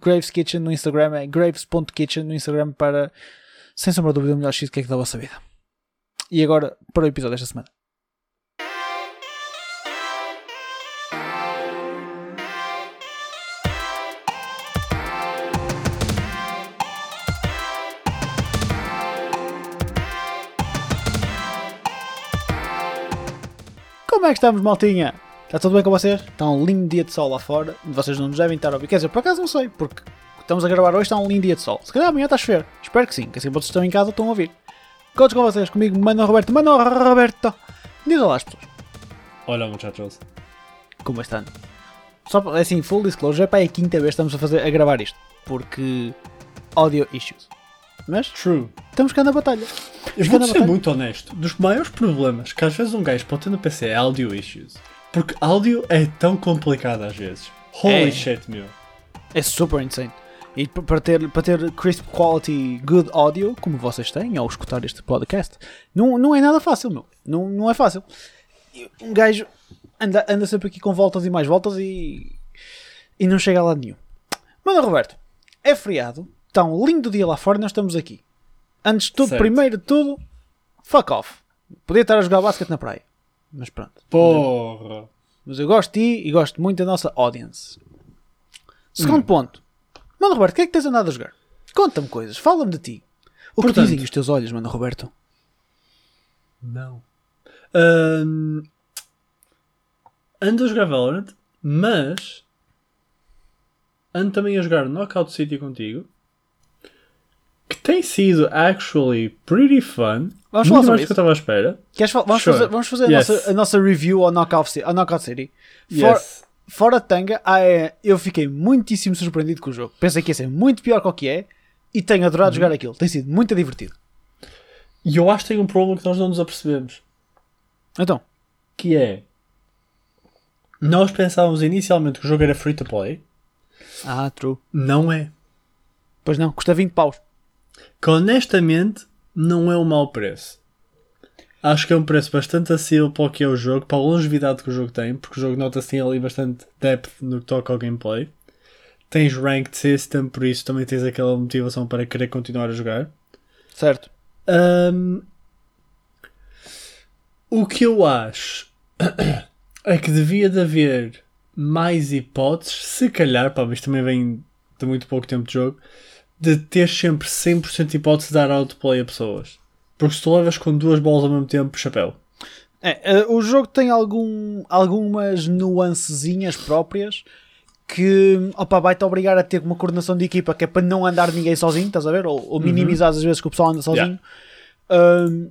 Graves Kitchen no Instagram é graves.kitchen no Instagram para, sem sombra de dúvida, o melhor cheesecake da vossa vida. E agora para o episódio desta semana. Como é que estamos, maltinha? Está tudo bem com vocês? Está um lindo dia de sol lá fora. Vocês não nos devem estar a ouvir. Quer dizer, por acaso não sei, porque estamos a gravar hoje, está um lindo dia de sol. Se calhar amanhã está a chover. Espero que sim, que assim vocês estão em casa estão a ouvir. Contos com vocês, comigo, Mano Roberto. Mano Roberto! Diz olá às pessoas. Olá, muchachos. Como estão? Só assim, full disclosure, é para a quinta vez que estamos a, fazer, a gravar isto. Porque audio issues. Mas True. estamos cá na batalha. Eu vou ser muito honesto. Dos maiores problemas que às vezes um gajo pode ter no PC é audio issues. Porque áudio é tão complicado às vezes. Holy É. shit, meu. É super insane. E para ter, para ter crisp quality good audio, como vocês têm ao escutar este podcast, não, não é nada fácil, meu. Não, não é fácil. Um gajo anda, anda sempre aqui com voltas e mais voltas e, e não chega a lado nenhum. Mano, Roberto, é feriado, está um lindo dia lá fora e nós estamos aqui. Antes de tudo, Certo. primeiro de tudo, fuck off. Podia estar a jogar basquete na praia. Mas pronto. Porra. Mas eu gosto de ti e gosto muito da nossa audience. Segundo Hum. ponto. Mano Roberto, o que é que tens andado a jogar? Conta-me coisas, fala-me de ti. O que Portanto- dizem os teus olhos, mano Roberto? Não. Ahm, ando a jogar Valorant, mas ando também a jogar Knockout City contigo. Que tem sido actually pretty fun. Vamos falar muito sobre mais do que eu isso. estava à espera. Queres fal- vamos, Sure. fazer, vamos fazer a, Yes. nossa, a nossa review ao Knockout, Ci- ao Knockout City. For- Yes. Fora de tanga, ah, é, eu fiquei muitíssimo surpreendido com o jogo. Pensei que ia ser muito pior que o que é e tenho adorado Uhum. jogar aquilo. Tem sido muito divertido. E eu acho que tem um problema que nós não nos apercebemos. Então, Que é. Nós pensávamos inicialmente que o jogo era free to play. ah, true. Não é. Pois não, custa 20 paus. Que honestamente não é um mau preço. Acho que é um preço bastante acessível para o que é o jogo, para a longevidade que o jogo tem, porque o jogo nota-se tem ali bastante depth no que toca ao gameplay. Tens ranked system, por isso também tens aquela motivação para querer continuar a jogar. Certo. Ahm, o que eu acho é que devia de haver mais hipóteses, se calhar, pá, mas também vem de muito pouco tempo de jogo, de ter sempre 100% de hipótese de dar outplay a pessoas. Porque se tu levas com duas bolas ao mesmo tempo, chapéu. É, eh, o jogo tem algum, algumas nuancezinhas próprias que opa, vai-te obrigar a ter uma coordenação de equipa que é para não andar ninguém sozinho, estás a ver? Ou, ou minimizar as vezes que o pessoal anda sozinho. Ahm,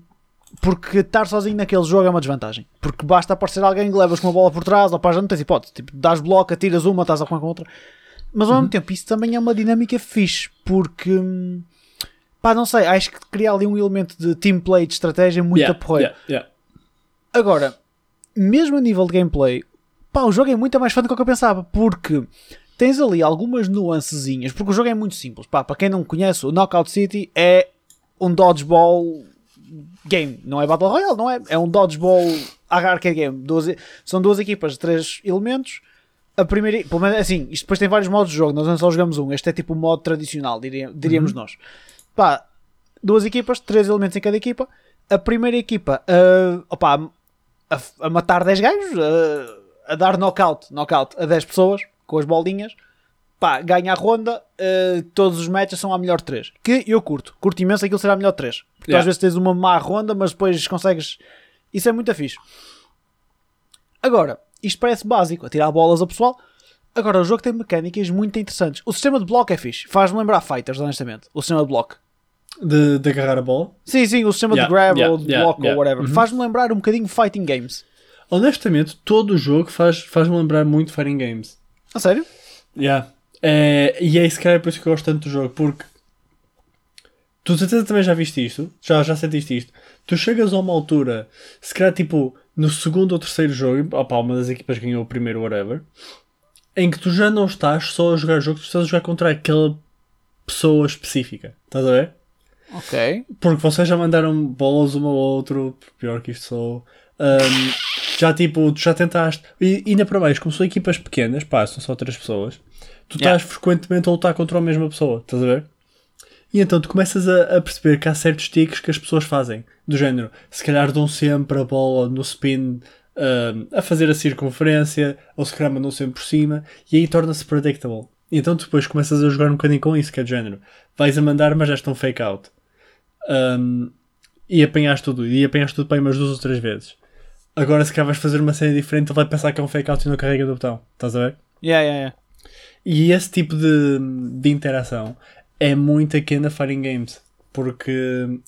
porque estar sozinho naquele jogo é uma desvantagem. Porque basta aparecer alguém que levas com uma bola por trás, ou pá, já não tens hipótese. Tipo, dás bloco, atiras uma, estás a com a outra. Mas ao mesmo tempo, isso também é uma dinâmica fixe, porque. hum, Pá, não sei, acho que cria ali um elemento de team play, de estratégia muito Yeah, yeah, yeah. Agora, mesmo a nível de gameplay, pá, o jogo é muito mais fã do que eu pensava, porque tens ali algumas nuancezinhas, porque o jogo é muito simples. Pá, para quem não conhece, o Knockout City é um dodgeball game, não é Battle Royale, não é? É um dodgeball arcade game. Duas, são duas equipas de três elementos. A primeira, pelo menos, assim, isto depois tem vários modos de jogo, nós não só jogamos um, este é tipo o modo tradicional, diríamos nós. Pá, duas equipas, três elementos em cada equipa. A primeira equipa, ah, opá, a, a matar 10 gajos, a, a dar knockout, knockout a 10 pessoas com as bolinhas. Pá, ganha a ronda, ah, todos os matches são a melhor 3. Que eu curto, curto imenso aquilo será a melhor 3. Porque Yeah. às vezes tens uma má ronda, mas depois consegues. Isso é muito fixe. Agora, isto parece básico, atirar bolas ao pessoal. Agora, o jogo tem mecânicas muito interessantes. O sistema de bloco é fixe, faz-me lembrar Fighters, honestamente. O sistema de bloco. De, de agarrar a bola. Sim, sim, o sistema Yeah, de grab yeah, ou de yeah, bloco ou whatever. Uhum. Faz-me lembrar um bocadinho fighting games. Honestamente, todo o jogo faz- faz-me lembrar muito Fighting Games. A sério? Yeah. É, e é isso que é por isso que eu gosto tanto do jogo, porque tu de certeza também já viste isto, já, já sentiste isto. Tu chegas a uma altura, se calhar tipo no segundo ou terceiro jogo, opa, uma das equipas ganhou o primeiro, whatever, em que tu já não estás só a jogar jogo, tu estás a jogar contra aquela pessoa específica. Estás a ver? Ok. Porque vocês já mandaram bolas um ao outro, pior que isto sou. Ahm, já tipo, tu já tentaste. E e ainda para mais, como são equipas pequenas, pá, são só três pessoas, tu Yeah. estás frequentemente a lutar contra a mesma pessoa, estás a ver? E então tu começas a, a perceber que há certos tiques que as pessoas fazem, do género, se calhar dão sempre a bola no spin ahm, a fazer a circunferência, ou se calhar mandam sempre por cima, e aí torna-se predictable. E então tu depois começas a jogar um bocadinho com isso, que é do género, vais a mandar, mas já estão fake out. Um, e apanhaste tudo, e apanhaste tudo para aí umas duas ou três vezes. Agora, se calhar vais fazer uma cena diferente, ele vai pensar que é um fake out e não carrega do botão. Estás a ver? Yeah, yeah, yeah. E esse tipo de, de interação é muito aqui na Fighting Games. Porque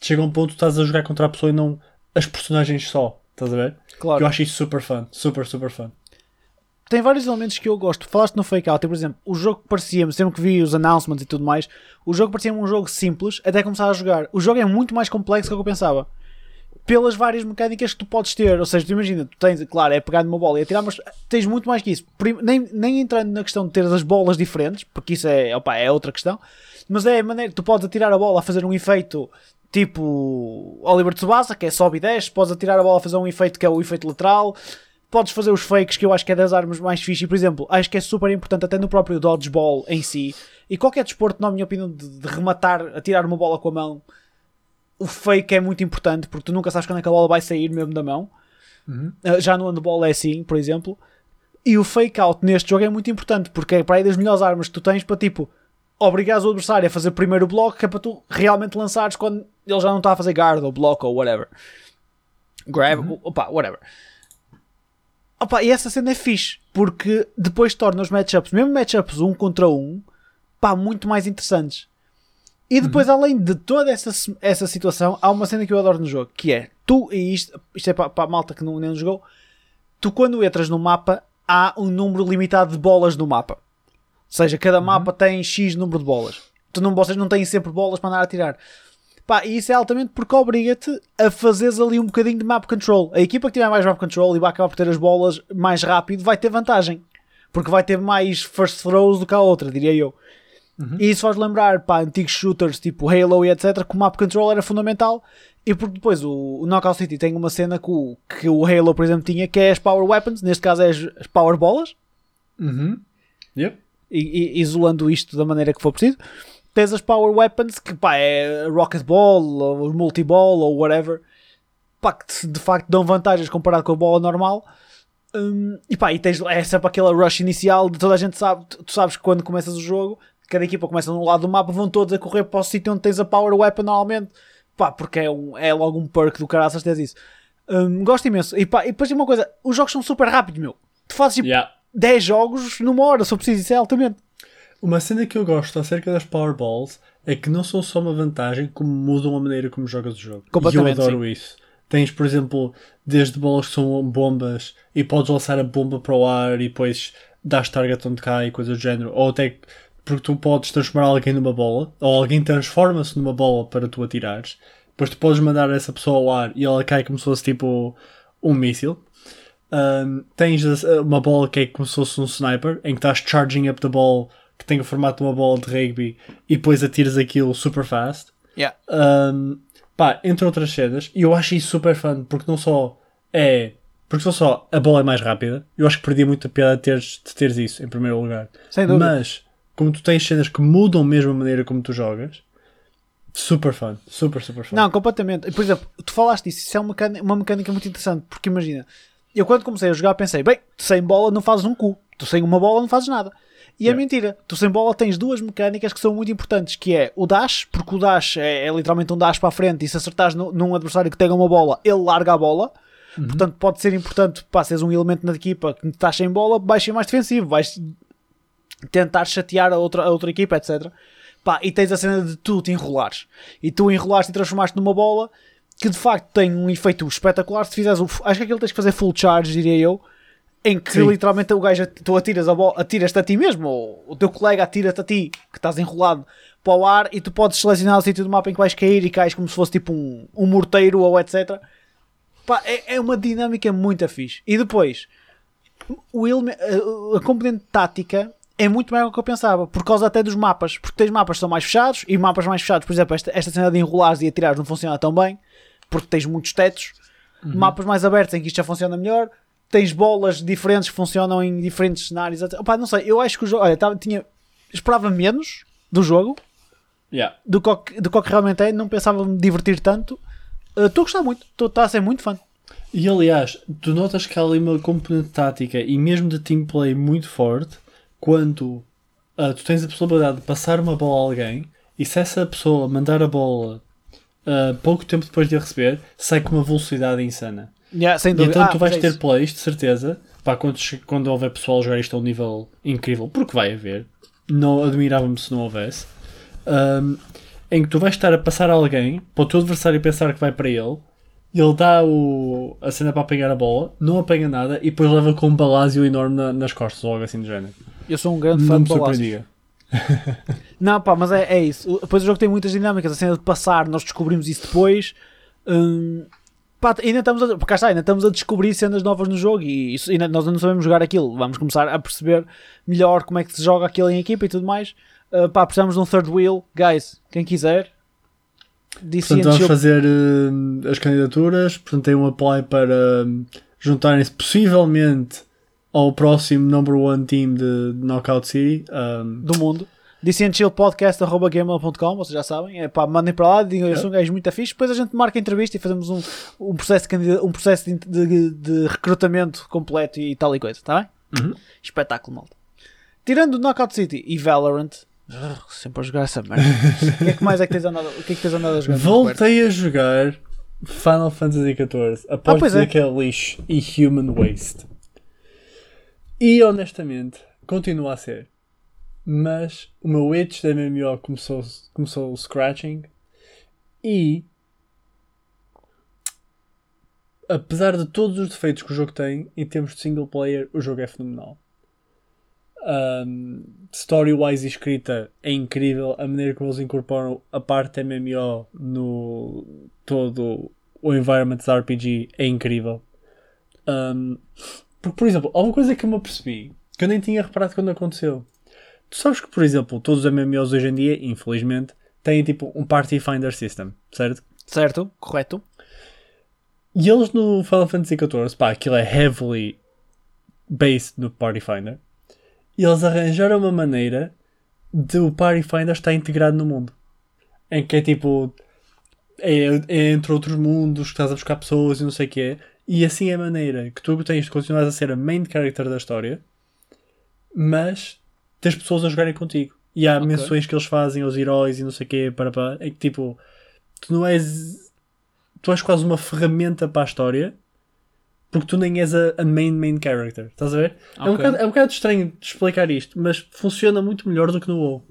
chega um ponto que estás a jogar contra a pessoa e não as personagens só. Estás a ver? Claro. Eu acho isso super fun. Super, super fun. Tem vários elementos que eu gosto. Falaste no Fake Out, por exemplo, o jogo parecia-me, sempre que vi os announcements e tudo mais, o jogo parecia-me um jogo simples até começar a jogar. O jogo é muito mais complexo do que eu pensava. Pelas várias mecânicas que tu podes ter. Ou seja, tu imagina, tu tens, claro, é pegar numa bola e atirar, mas tens muito mais que isso. Nem, nem entrando na questão de ter as bolas diferentes, porque isso é, opa, é outra questão, mas é a maneira tu podes atirar a bola a fazer um efeito tipo Oliver Tsubasa, que é sobe e desce, podes atirar a bola a fazer um efeito que é o efeito lateral, podes fazer os fakes, que eu acho que é das armas mais fixe. Por exemplo, acho que é super importante até no próprio dodgeball em si. E qualquer desporto, na minha opinião, de, de rematar, atirar uma bola com a mão, o fake é muito importante, porque tu nunca sabes quando é que a bola vai sair mesmo da mão. Uh, já no handball é assim, por exemplo. E o fake out neste jogo é muito importante, porque é para aí das melhores armas que tu tens para tipo obrigares o adversário a fazer primeiro bloco, que é para tu realmente lançares quando ele já não está a fazer guard ou bloco ou whatever. Grab, opa, whatever. Opa, e essa cena é fixe, porque depois torna os matchups, mesmo matchups um contra um, pá, muito mais interessantes. E depois, além de toda essa, essa situação, há uma cena que eu adoro no jogo, que é, tu, e isto, isto é para, para a malta que não, nem jogou, tu quando entras no mapa, há um número limitado de bolas no mapa. Ou seja, cada mapa tem X número de bolas. Tu não, vocês não têm sempre bolas para andar a tirar. Pá, e isso é altamente porque obriga-te a fazeres ali um bocadinho de map control. A equipa que tiver mais map control e vai acabar por ter as bolas mais rápido vai ter vantagem. Porque vai ter mais first throws do que a outra, diria eu. E isso faz lembrar para antigos shooters tipo Halo e etc. que o map control era fundamental. E porque depois o, o Knockout City tem uma cena que o, que o Halo, por exemplo, tinha que é as Power Weapons, neste caso é as, as Power Bolas Uhum. Yep. e- e- isolando isto da maneira que for preciso. Tens as Power Weapons, que pá, é Rocket Ball, ou Multiball, ou whatever, pá, que de facto dão vantagens comparado com a bola normal. Hum, e pá, e tens, é sempre aquela rush inicial de toda a gente sabe, tu tu sabes que quando começas o jogo, cada equipa começa num lado do mapa, vão todos a correr para o sítio onde tens a Power Weapon normalmente, pá, porque é, um, é logo um perk do caraças tens isso. Hum, gosto imenso. E, pá, e depois tem uma coisa, os jogos são super rápidos, meu. Tu fazes tipo Yeah. 10 jogos numa hora, se eu preciso, isso é altamente. Uma cena que eu gosto acerca das Powerballs é que não são só uma vantagem, como mudam a maneira como jogas o jogo. E eu adoro isso. Tens, por exemplo, desde bolas que são bombas e podes lançar a bomba para o ar e depois dás target onde cai e coisas do género. Ou até porque tu podes transformar alguém numa bola, ou alguém transforma-se numa bola para tu atirares. Depois tu podes mandar essa pessoa ao ar e ela cai como se fosse tipo um míssil. Um, tens uma bola que é como se fosse um sniper, em que estás charging up the ball, que tem o formato de uma bola de rugby, e depois atiras aquilo super fast. Yeah. Um, pá, entre outras cenas, e eu acho isso super fun, porque não só é. Porque não só a bola é mais rápida, eu acho que perdia muito a piada de teres, de teres isso em primeiro lugar. Sem dúvida. Mas, como tu tens cenas que mudam mesmo a maneira como tu jogas, super fun, super, super fun. Não, completamente. Por exemplo, tu falaste disso, isso é uma mecânica, uma mecânica muito interessante, porque imagina, eu quando comecei a jogar pensei, bem, tu sem bola não fazes um cu, tu sem uma bola não fazes nada. E é Yeah. mentira, tu sem bola tens duas mecânicas que são muito importantes, que é o dash, porque o dash é, é literalmente um dash para a frente e se acertares no- num adversário que tenha uma bola, ele larga a bola. Portanto, pode ser importante para seres um elemento na equipa que estás sem bola, vais ser mais defensivo, vais tentar chatear a outra, a outra equipa, etc. Pá, e tens a cena de tu te enrolares. E tu enrolaste e transformaste numa bola que de facto tem um efeito espetacular. Se fizeres o. Acho que aquilo tens que fazer full charge, diria eu. Em que Sim. literalmente o gajo, tu atiras a bola, atiras-te a ti mesmo, ou o teu colega atira-te a ti, que estás enrolado para o ar, e tu podes selecionar o sítio do mapa em que vais cair e cais como se fosse tipo um, um morteiro ou etc. Pá, é, é uma dinâmica muito fixe. E depois, o a componente tática é muito maior do que eu pensava, por causa até dos mapas, porque tens mapas que são mais fechados, e mapas mais fechados, por exemplo, esta, esta cena de enrolares e atirares não funciona tão bem, porque tens muitos tetos, mapas mais abertos em que isto já funciona melhor, tens bolas diferentes que funcionam em diferentes cenários. Opá, não sei, eu acho que o jogo, olha, tava- tinha, esperava menos do jogo, Yeah. do que, do que realmente é, não pensava me divertir tanto, Uh, estou a gostar muito, estou está a ser muito fã. E aliás, tu notas que há ali uma componente tática e mesmo de team play muito forte quando ah, tu tens a possibilidade de passar uma bola a alguém e se essa pessoa mandar a bola ah, pouco tempo depois de a receber, sai com uma velocidade insana. Yeah, sem E dúvida. então Ah, tu vais é ter plays, de certeza, pá, quando, quando houver pessoal jogar isto a um nível incrível, porque vai haver, não admirava-me se não houvesse, ahm, em que tu vais estar a passar a alguém para o teu adversário pensar que vai para ele, e ele dá o, a cena para apanhar a bola, não apanha nada e depois leva com um balásio enorme na- nas costas, ou algo assim do género. Eu sou um grande fã de surpreendia. Não, pá, mas é, é isso. O- Depois o jogo tem muitas dinâmicas. A cena de passar, nós descobrimos isso depois. Hum, pá, ainda estamos a, cá está, ainda estamos a descobrir cenas novas no jogo e isso, ainda, nós não sabemos jogar aquilo. Vamos começar a perceber melhor como é que se joga aquilo em equipa e tudo mais. Uh, pá, precisamos de um third wheel. Guys, quem quiser. Portanto, vamos fazer hum, as candidaturas, portanto, tem um apply para hum, juntarem-se possivelmente ao próximo number one team de Knockout City. hum, do mundo. DCNChillPodcast.gmail.com, vocês já sabem. É pá, mandem para lá, digam eu sou um gajo muito fixe. Depois a gente marca a entrevista e fazemos um, um processo, de, um processo de, de- de recrutamento completo e tal e coisa, está bem? Uhum. Espetáculo, malta. Tirando Knockout City e Valorant, sempre a jogar essa merda. O que é que mais é que tens andado, o que é que tens andado a jogar? Voltei a jogar Final Fantasy XIV após Ah, dizer é. que é lixo e Human Waste. E honestamente, continua a ser. Mas o meu itch da MMO começou, começou o scratching e apesar de todos os defeitos que o jogo tem, em termos de single player, o jogo é fenomenal. Um, Story-wise escrita é incrível. A maneira como eles incorporam a parte MMO no todo o environment RPG é incrível. Um, porque, por exemplo, há uma coisa que eu me apercebi que eu nem tinha reparado quando aconteceu. Tu sabes que, por exemplo, todos os MMOs hoje em dia, infelizmente, têm tipo um Party Finder System, certo? Certo, correto. E eles no Final Fantasy XIV, pá, aquilo é heavily based no Party Finder. E eles arranjaram uma maneira de o Party Finder estar integrado no mundo. Em que é tipo. É, é entre outros mundos, que estás a buscar pessoas e não sei o que é. E assim é a maneira que tu tens de continuar a ser a main character da história, mas tens pessoas a jogarem contigo. E há Ok. menções que eles fazem aos heróis e não sei o que, para, para, é que tipo, tu não és. Tu és quase uma ferramenta para a história porque tu nem és a, a main main character. Estás a ver? É, um bocado, é um bocado estranho de explicar isto, mas funciona muito melhor do que no WoW.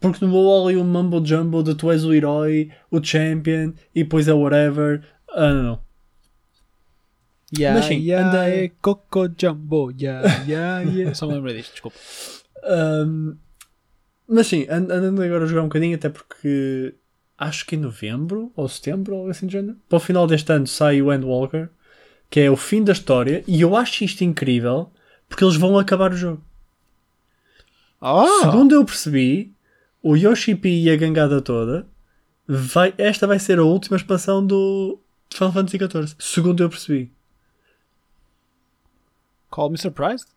Porque demorou ali um mumbo jumbo de tu és o herói, o champion e depois é whatever. Ah, não, não. Yeah, Mas sim, yeah, andei- é Coco Jumbo, yeah, yeah, yeah. Só me lembrei disto, desculpa. Ahm, mas sim, and- andando agora a jogar um bocadinho, até porque acho que em novembro ou setembro, ou algo assim de género, para o final deste ano sai o Endwalker, que é o fim da história, e eu acho isto incrível porque eles vão acabar o jogo. Ah, Segundo eu percebi, o Yoshi P e a gangada toda, vai, esta vai ser a última expansão do Final Fantasy XIV. Segundo eu percebi. Call me surprised.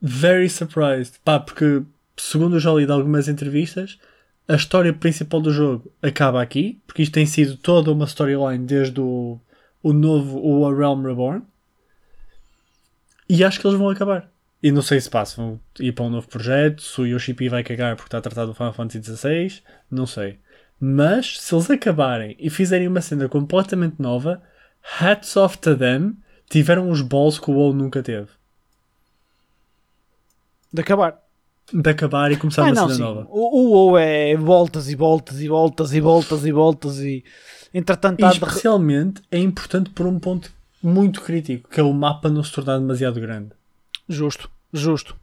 Very surprised. Pá, porque segundo já li de algumas entrevistas, a história principal do jogo acaba aqui, porque isto tem sido toda uma storyline desde o, o novo, o A Realm Reborn. E acho que eles vão acabar. E não sei se passa, vão ir para um novo projeto, se o P vai cagar porque está a tratar do Final Fantasy XVI, não sei. Mas se eles acabarem e fizerem uma cena completamente nova, hats off to them, tiveram os balls que o WoW nunca teve. De acabar. De acabar e começar Ah, uma não, cena sim. nova. O, o é voltas e voltas e voltas e voltas e voltas e. Entretanto, E há de- especialmente é importante por um ponto muito crítico, que é o mapa não se tornar demasiado grande. Justo, justo.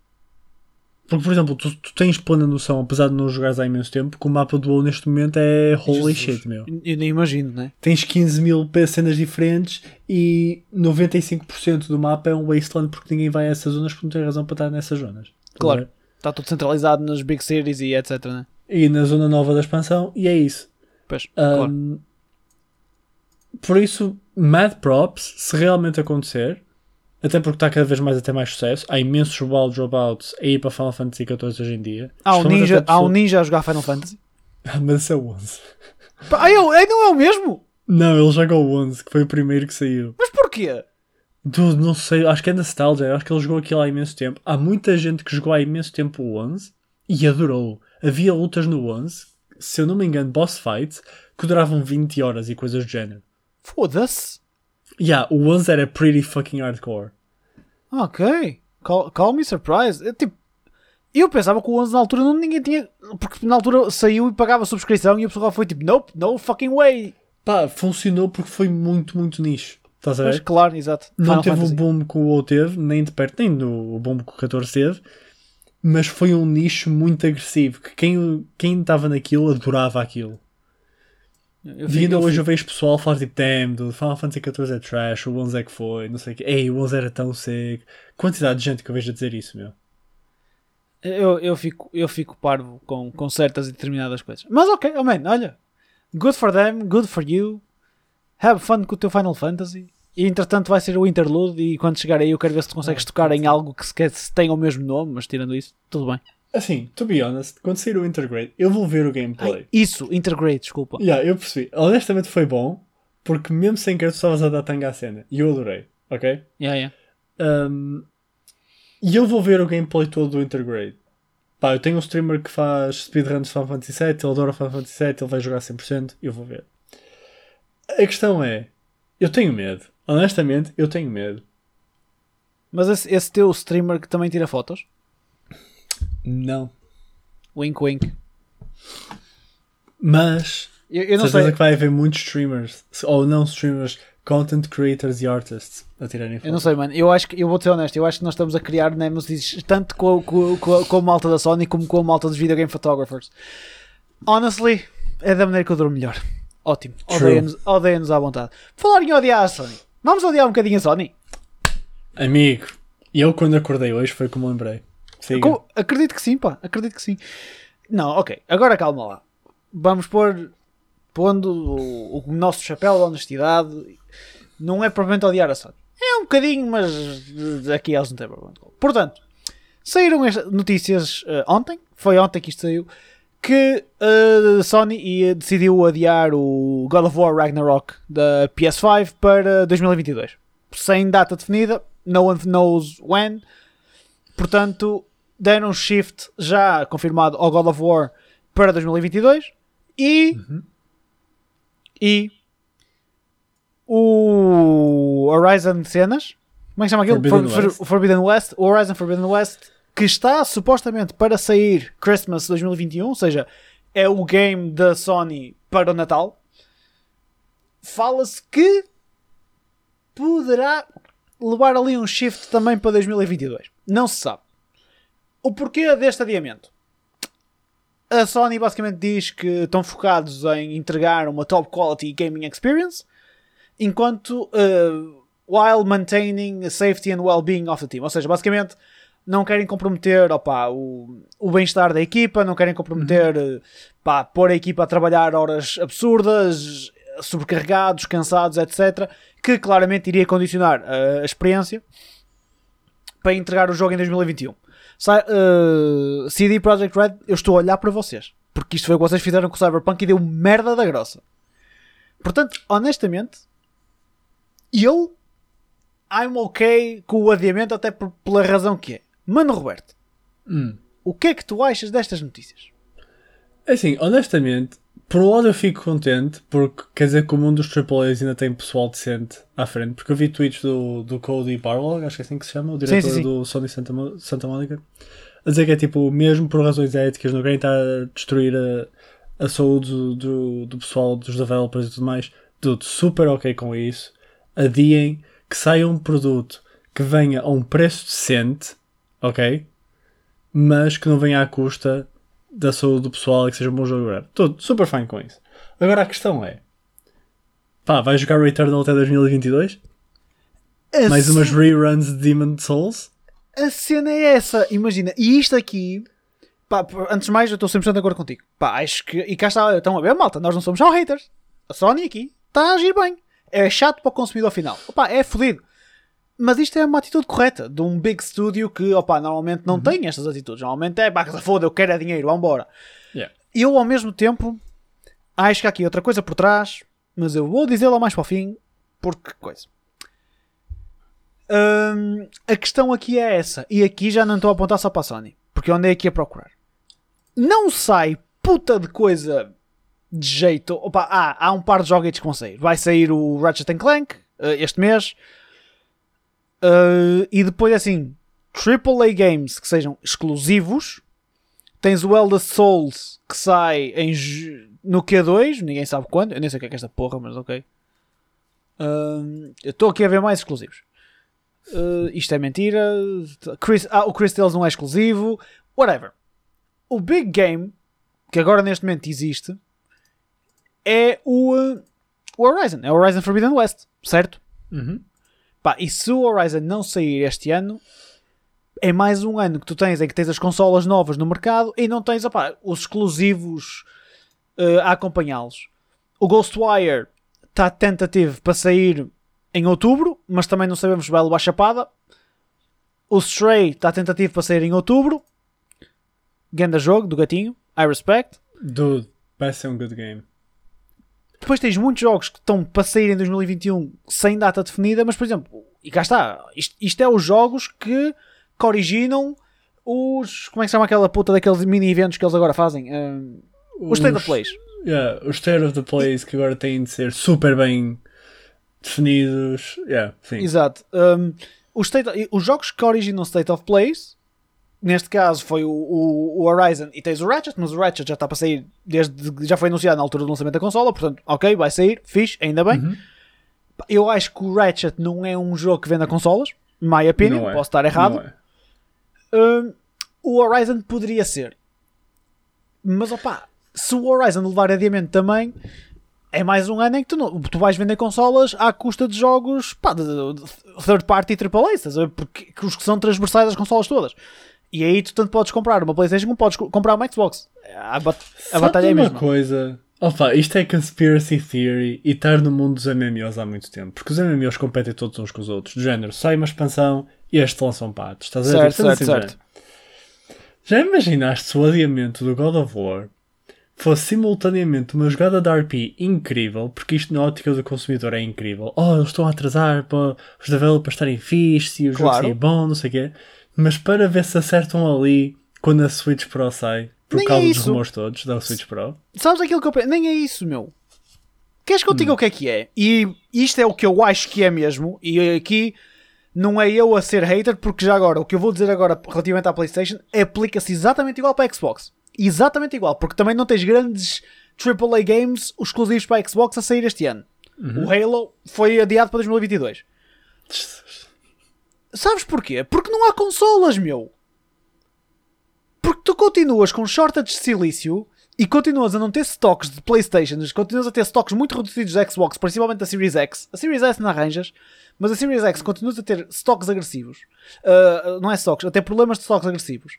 Porque, por exemplo, tu, tu tens plena noção, apesar de não jogares há imenso tempo, que o mapa do WoW neste momento é holy Jesus. shit, meu. Eu nem imagino, né? Tens 15 mil cenas diferentes e 95% do mapa é um wasteland porque ninguém vai a essas zonas porque não tem razão para estar nessas zonas. Claro. Está tudo centralizado nas big cities e etc, né? E na zona nova da expansão, e é isso. Pois, claro. Um, Por isso, mad props, se realmente acontecer, até porque está cada vez mais a ter mais sucesso, há imensos wild dropouts a ir para Final Fantasy XIV hoje em dia. Há um, ninja, até há um ninja a jogar Final Fantasy. Mas esse é o 11. Pá, Ah, eu, é, não é o mesmo? Não, ele joga o 11, que foi o primeiro que saiu. Mas porquê? Dude, não sei, acho que é nostalgia, acho que ele jogou aquilo há imenso tempo. Há muita gente que jogou há imenso tempo o 11 e adorou. Havia lutas no 11, se eu não me engano, boss fights, que duravam 20 horas e coisas do género. Foda-se. Yeah, o 11 era pretty fucking hardcore. Ok. Call, call me surprised. Eu, tipo, eu pensava que o 11 na altura não ninguém tinha. Porque na altura saiu e pagava subscrição e o pessoal foi tipo, nope, no fucking way. Pá, funcionou porque foi muito, muito nicho. Estás a Mas ver? claro, exato. Não Final teve Fantasy. o boom que o WoW teve, nem de perto, nem do o boom que o 14 teve. Mas foi um nicho muito agressivo. Que quem quem estava naquilo adorava aquilo. Eu E ainda hoje eu vejo pessoal falar tipo, damn, do Final Fantasy XIV é trash, o 11 é que foi, não sei o quê. Ei, o 11 era tão seco. Quantidade de gente que eu vejo a dizer isso, meu. Eu, eu, fico, eu fico parvo com, com certas e determinadas coisas. Mas ok, oh man, olha. Good for them, good for you. Have fun com o teu Final Fantasy. E entretanto vai ser o interlude e quando chegar aí eu quero ver se tu consegues tocar em algo que sequer se tenha o mesmo nome, mas tirando isso, tudo bem. Assim, to be honest, quando sair o Intergrade, eu vou ver o gameplay. Ai, isso, Intergrade, desculpa. Yeah, eu percebi. Honestamente foi bom, porque mesmo sem querer tu estavas a dar tanga à cena. E eu adorei, ok? Yeah, yeah. Um, e eu vou ver o gameplay todo do Intergrade. Pá, eu tenho um streamer que faz speedruns de Final Fantasy VII, ele adora Final Fantasy VII, ele vai jogar 100%, eu vou ver. A questão é, eu tenho medo. Honestamente, eu tenho medo. Mas esse, esse teu streamer que também tira fotos? Não. Wink wink. Mas, Eu, eu não sei. que vai haver muitos streamers, ou não streamers, content creators e artists a tirarem Eu não fotos. sei, mano. Eu acho que, eu vou ser honesto, eu acho que nós estamos a criar nemesis tanto com, com, com, com a malta da Sony como com a malta dos videogame photographers. Honestly, é da maneira que eu durmo melhor. Ótimo. Odeia-nos odeia à vontade. Por falar em odiar a Sony, vamos odiar um bocadinho a Sony? Amigo, eu quando acordei hoje foi como lembrei. Acredito que sim, pá. Acredito que sim. Não, ok. Agora calma lá. Vamos pôr. Pondo o, o nosso chapéu de honestidade. Não é propriamente odiar a Sony. É um bocadinho, mas aqui eles não têm problema. Portanto, saíram notícias eh, ontem. Foi ontem que isto saiu. Que a Sony ia- decidiu adiar o God of War Ragnarok da PS5 para 2022. Sem data definida. No one knows when. Portanto, deram um shift já confirmado ao God of War para 2022 e e o Horizon Cenas como é que chama aquilo? Forbidden For- for- West. Forbidden West o Horizon Forbidden West que está supostamente para sair Christmas 2021 ou seja, é o game da Sony para o Natal. Fala-se que poderá levar ali um shift também para 2022. Não se sabe. O porquê deste adiamento? A Sony basicamente diz que estão focados em entregar uma top quality gaming experience, enquanto uh, while maintaining safety and well-being of the team. Ou seja, basicamente não querem comprometer opa, o, o bem-estar da equipa, não querem comprometer uhum. pá, pôr a equipa a trabalhar horas absurdas, sobrecarregados, cansados, etc. Que claramente iria condicionar a experiência para entregar o jogo em 2021. Uh, CD Projekt Red, eu estou a olhar para vocês. Porque isto foi o que vocês fizeram com o Cyberpunk e deu merda da grossa. Portanto, honestamente, eu I'm ok com o adiamento, até por, pela razão que é. Mano Roberto, hum. o que é que tu achas destas notícias? É assim, honestamente, por um lado eu fico contente porque quer dizer que o mundo dos AAAs ainda tem pessoal decente à frente. Porque eu vi tweets do, do Cody Barlog, acho que é assim que se chama, o diretor sim, sim, sim. do Sony Santa, Santa Mónica, a dizer que é tipo, mesmo por razões éticas, não querem estar a destruir a, a saúde do, do, do, pessoal, dos developers e tudo mais. Tudo super ok com isso. Adiem que saia um produto que venha a um preço decente, ok? Mas que não venha à custa da saúde do pessoal e que seja um bom jogo agora. Tudo super fine com isso. Agora a questão é: pá, vai jogar Returnal até 2022? A Mais umas reruns de Demon Souls? A cena é essa, imagina. E isto aqui, pá, antes de mais, eu estou 100% de acordo contigo. Pá, acho que. E cá está, estão a ver, malta, nós não somos só haters. A Sony aqui está a agir bem. É chato para o consumidor final. Opa, é fodido. Mas isto é uma atitude correta de um big studio que, opa, normalmente não uhum. tem estas atitudes. Normalmente é, pá, foda, eu quero é dinheiro, vambora. Yeah. Eu, ao mesmo tempo, acho que há aqui outra coisa por trás, mas eu vou dizê-la mais para o fim, porque coisa. Hum, a questão aqui é essa, e aqui já não estou a apontar só para a Sony, porque eu andei aqui a procurar. Não sai puta de coisa de jeito. Opa, ah, há um par de jogos que vão sair. Vai sair o Ratchet Clank uh, este mês. Uh, e depois assim, AAA games que sejam exclusivos. Tens o Elder Souls que sai em, no Q2, ninguém sabe quando. Eu nem sei o que é, é esta porra, mas ok. Uh, eu estou aqui a ver mais exclusivos. Uh, isto é mentira. Chris, ah, o Chris Tales não é exclusivo. Whatever. O big game que agora neste momento existe é o, o Horizon. É o Horizon Forbidden West, certo? Uhum. Pá, e se o Horizon não sair este ano, é mais um ano que tu tens em que tens as consolas novas no mercado e não tens os exclusivos uh, a acompanhá-los. O Ghostwire está tentativo para sair em outubro, mas também não sabemos se vai levar chapada. O Stray está tentativo para sair em outubro. Ganda jogo do gatinho. I respect. Dude, vai ser um good game. Depois tens muitos jogos que estão para sair em 2021 sem data definida, mas por exemplo, e cá está, isto, isto é os jogos que, que originam os. Como é que se chama aquela puta daqueles mini eventos que eles agora fazem? Um, os State of Plays. Yeah, os State of the Plays que agora têm de ser super bem definidos. Yeah, sim. Exato. Um, os, state, os jogos que originam State of Plays Neste caso foi o, o, o, Horizon e tens o Ratchet, mas o Ratchet já está para sair desde já foi anunciado na altura do lançamento da consola, portanto, ok, vai sair, fixe, ainda bem. Uhum. Eu acho que o Ratchet não é um jogo que vende a consolas, my opinion, é. posso estar errado. É. Um, o Horizon poderia ser, mas opá, se o Horizon levar adiamento também, é mais um ano em que tu, não, tu vais vender consolas à custa de jogos pá, de, de, de third party AAA, estás Porque os que são transversais às consolas todas. E aí tu tanto podes comprar uma Playstation como podes comprar uma Xbox. A, bat a batalha é a mesma. uma coisa... Opa, isto é conspiracy theory e estar no mundo dos MMOs há muito tempo. Porque os MMOs competem todos uns com os outros. Do género, sai uma expansão e este lançam patos. Estás a ver? Certo, certo, certo. Já imaginaste se o adiamento do God of War fosse simultaneamente uma jogada de RP incrível, porque isto na ótica do consumidor é incrível. Oh, eles estão a atrasar para os developers estarem fixe e o claro. jogo sair bom, não sei o quê mas para ver se acertam ali quando a Switch Pro sai, por Nem causa é dos rumores todos da Switch Pro. Sabes aquilo que eu penso? Nem é isso, meu. Queres que eu diga hum. o que é que é? E isto é o que eu acho que é mesmo, e aqui não é eu a ser hater, porque já agora, o que eu vou dizer agora relativamente à PlayStation aplica-se exatamente igual para a Xbox. exatamente igual, porque também não tens grandes AAA games exclusivos para a Xbox a sair este ano. O Halo foi adiado para 2022. Sabes porquê? Porque não há consolas, meu. Porque tu continuas com shortage de silício e continuas a não ter stocks de Playstations, continuas a ter stocks muito reduzidos de Xbox, principalmente da Series X. A Series S não arranjas, mas a Series X continuas a ter stocks agressivos. Uh, não é stocks, até problemas de stocks agressivos.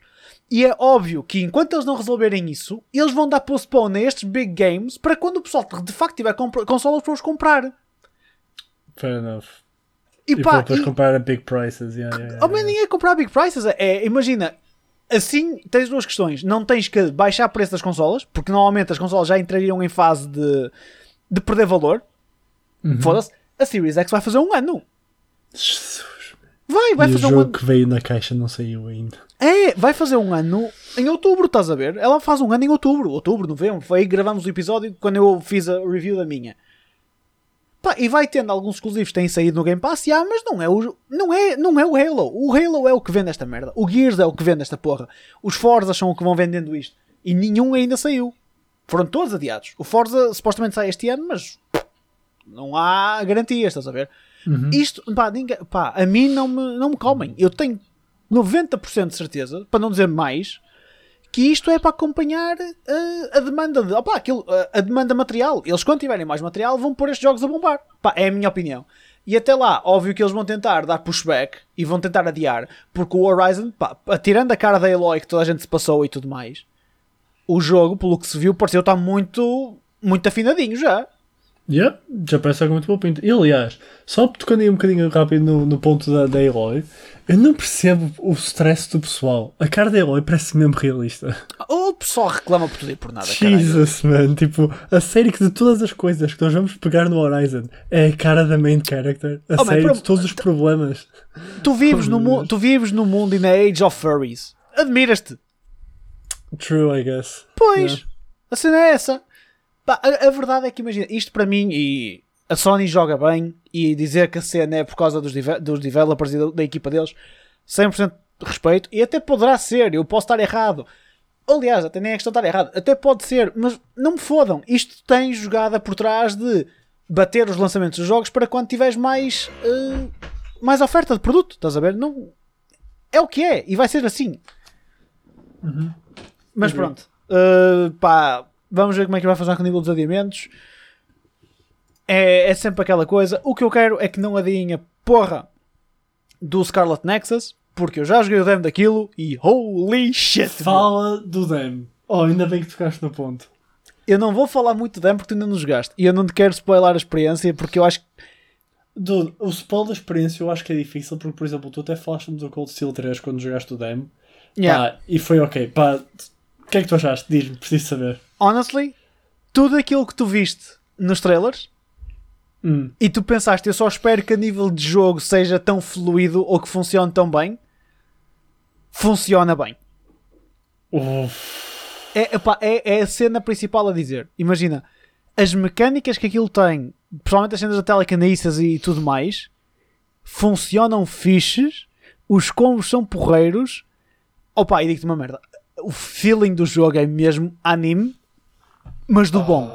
E é óbvio que enquanto eles não resolverem isso, eles vão dar postpone a estes big games para quando o pessoal de facto tiver consolas para os comprar. Fair enough. E, E pá, para depois e- comprar a big prices. Yeah, yeah, yeah, Oh, mas ninguém comprar big prices. É, imagina, assim tens duas questões. Não tens que baixar o preço das consolas, porque normalmente as consolas já entrariam em fase de, de perder valor. Uhum. Foda-se. A Series X vai fazer um ano. Jesus. Vai, vai e o fazer um jogo ano. que veio na caixa não saiu ainda. É, vai fazer um ano em outubro, estás a ver? Ela faz um ano em outubro. Outubro, novembro. Foi aí que gravamos o episódio quando eu fiz a review da minha. Pá, e vai tendo alguns exclusivos que têm saído no Game Pass, já, mas não é, o, não, é, não é o Halo. O Halo é o que vende esta merda. O Gears é o que vende esta porra. Os Forza são o que vão vendendo isto. E nenhum ainda saiu. Foram todos adiados. O Forza supostamente sai este ano, mas não há garantias, estás a ver? Isto, pá, ninguém, pá, a mim não me, não me comem. Eu tenho 90% de certeza, para não dizer mais, que isto é para acompanhar uh, a demanda de, opá, aquilo, uh, a demanda material. Eles, quando tiverem mais material, vão pôr estes jogos a bombar. Pá, é a minha opinião. E até lá, óbvio que eles vão tentar dar pushback e vão tentar adiar, porque o Horizon, pá, a cara da Eloy que toda a gente se passou e tudo mais, o jogo, pelo que se viu, pareceu estar muito, muito afinadinho já. Yeah, já parece algo muito bom pinto. E aliás, só tocando aí um bocadinho rápido no, no ponto da, da Eloy, eu não percebo o stress do pessoal. A cara da Eloy parece mesmo realista. O pessoal reclama por tudo e por nada, caralho. Jesus, man. Tipo, a série que de todas as coisas que nós vamos pegar no Horizon é a cara da main character. A Oh, man, série pro- de todos os problemas. Tu vives, Oh, no tu vives no mundo e na Age of Furries. Admiras-te. True, I guess. Pois, Yeah. a cena é essa. Pá, a, a verdade é que imagina, isto para mim, e a Sony joga bem, e dizer que a cena é por causa dos, dos developers e da, da equipa deles, 100% de respeito, e até poderá ser, eu posso estar errado. Aliás, até nem é questão de estar errado, até pode ser, mas não me fodam. Isto tem jogada por trás de bater os lançamentos dos jogos para quando tiveres mais, eh, mais oferta de produto, estás a ver? Não, é o que é, e vai ser assim. Mas Agree. pronto, Uh, pá, vamos ver como é que vai fazer com o nível dos adiamentos. É, é sempre aquela coisa. O que eu quero é que não adiem a porra do Scarlet Nexus, porque eu já joguei o demo daquilo e holy shit! meu. Fala do Dem. Oh, ainda bem que tocaste no ponto. Eu não vou falar muito do demo porque tu ainda não jogaste. E eu não te quero spoiler a experiência porque eu acho que. Dude, o spoiler da experiência eu acho que é difícil porque, por exemplo, tu até falaste-me do Cold Steel 3 quando jogaste o demo. Yeah. Pá, e foi ok. Pá, o que é que tu achaste? Diz-me, preciso saber. Honestly, tudo aquilo que tu viste nos trailers Hum. e tu pensaste, eu só espero que a nível de jogo seja tão fluido ou que funcione tão bem, funciona bem. Uf. É, epá, é, é a cena principal a dizer. Imagina, as mecânicas que aquilo tem, principalmente as cenas da telecanissas e tudo mais, funcionam fixes, os combos são porreiros. Opa, e digo-te uma merda. O feeling do jogo é mesmo anime, mas do bom.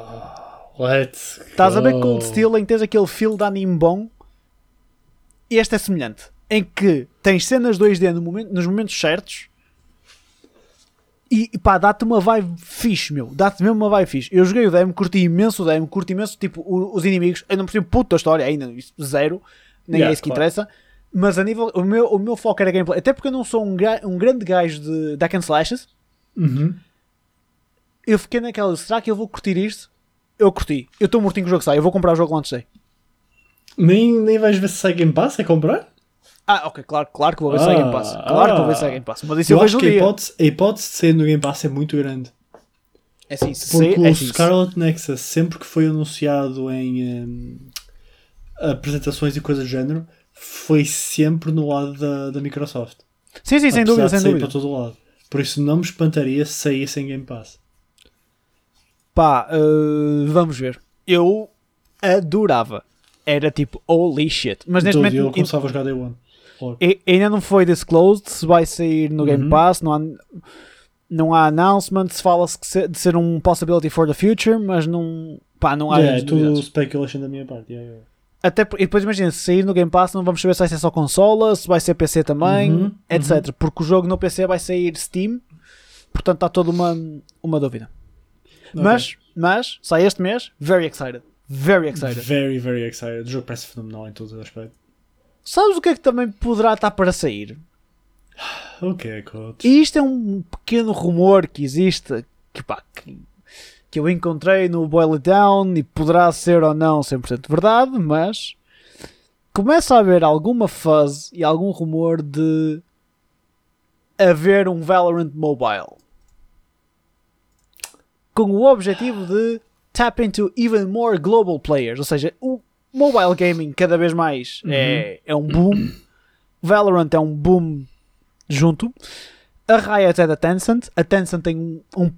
Let's Estás a ver. Cold Steel em que tens aquele feel de anime bom? Este é semelhante. Em que tens cenas 2D no momento- nos momentos certos e pá, dá-te uma vibe fixe, meu. Dá-te mesmo uma vibe fixe. Eu joguei o demo, curti imenso o demo, curti imenso tipo, o- os inimigos. Eu não percebo puto da história ainda, zero. Nem Yeah, é isso que claro. interessa. Mas a nível, o meu, o meu foco era gameplay. Até porque eu não sou um, um grande gajo de Duck and Slashes. Uhum. Eu fiquei naquela, será que eu vou curtir isto? Eu curti. Eu estou mortinho que o jogo sai. Eu vou comprar o jogo antes de sair. Nem, nem vais ver se sai Game Pass? É comprar? Ah, ok, claro, claro que vou ver se é Ah, Game Pass. Claro que vou ver se é ah. Game Pass. Mas isso eu, Eu acho que a hipótese, a hipótese de ser no Game Pass é muito grande. É assim, se Porque sair, o é se- Scarlet Nexus, sempre que foi anunciado em hum, apresentações e coisas do género, foi sempre no lado da, da Microsoft. Sim, sim, sem dúvida, sem sair dúvida. para todo lado. Por isso não me espantaria se saísse em Game Pass. Pá, eh, vamos ver. Eu adorava. Era tipo, holy shit. Mas neste eu momento começava a jogar Day One. E- ainda não foi disclosed se vai sair no Game Uhum. Pass. Não há... não há announcements, fala-se de ser um possibility for the future, mas não, pá, não há Yeah, é tudo speculation da minha parte. yeah, yeah. Até, e depois imagina, se sair no Game Pass, não vamos saber se vai ser só consola, se vai ser PC também, Uhum, etc. Porque o jogo no PC vai sair Steam, portanto está toda uma, uma dúvida. Mas, mas, sai este mês, very excited. Very excited. Very, very excited. O jogo parece fenomenal em todos os aspectos. Sabes o que é que também poderá estar para sair? Ok, coach. E isto é um pequeno rumor que existe, que, pá, que, que eu encontrei no Boil It Down e poderá ser ou não 100% verdade, mas começa a haver alguma fuzz e algum rumor de haver um Valorant Mobile com o objetivo de tap into even more global players, ou seja, o mobile gaming cada vez mais é, é um boom, Valorant é um boom junto. A Riot é da Tencent. A Tencent tem um, um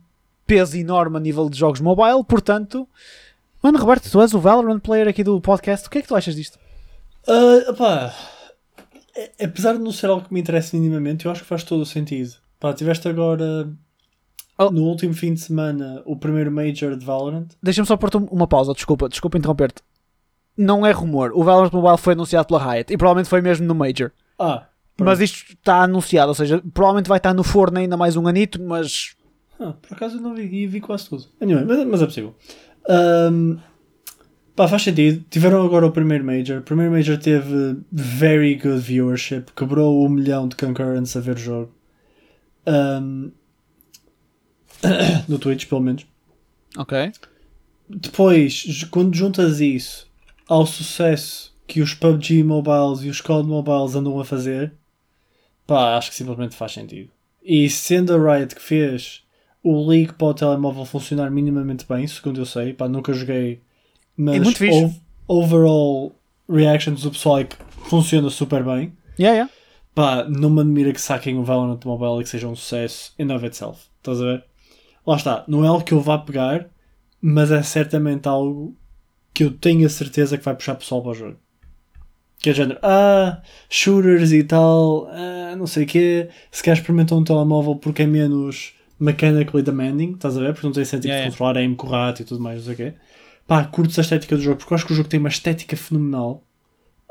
peso enorme a nível de jogos mobile, portanto. Mano, Roberto, tu és o Valorant player aqui do podcast. O que é que tu achas disto? Ah, pá, é- apesar de não ser algo que me interessa minimamente, eu acho que faz todo o sentido. Pá, tiveste agora Oh. no último fim de semana o primeiro Major de Valorant. Deixa-me só pôr-te uma pausa, desculpa, desculpa interromper-te. Não é rumor. O Valorant Mobile foi anunciado pela Riot e provavelmente foi mesmo no Major. Ah, Mas isto está anunciado, ou seja, provavelmente vai estar no forno ainda mais um anito, mas ah, por acaso eu não vi vi quase tudo. Anyway, mas, mas é possível. Ahm, pá, faz sentido. Tiveram agora o primeiro Major. O primeiro Major teve very good viewership, quebrou um milhão de concurrents a ver o jogo. Ahm, no Twitch, pelo menos. ok. Depois, quando juntas isso ao sucesso que os PUBG Mobiles e os COD Mobiles andam a fazer, pá, acho que simplesmente faz sentido. E sendo a Riot que fez o League para o telemóvel funcionar minimamente bem, segundo eu sei, pá, nunca joguei, mas É muito fixe. overall reactions do pessoal é que funciona super bem. Yeah, yeah. Pá, não me admira que saquem o Valorant Mobile e que seja um sucesso in of itself. Estás a ver? Lá está, não é algo que eu vá pegar, mas é certamente algo que eu tenho a certeza que vai puxar pessoal para o jogo. Que é género, ah, shooters e tal, ah, não sei o quê. Se quer experimentar um telemóvel porque é menos mechanically demanding, estás a ver? Porque não tem sentido Yeah, de controlar aim com o rato e tudo mais, não sei o quê. Pá, curto a estética do jogo, porque eu acho que o jogo tem uma estética fenomenal.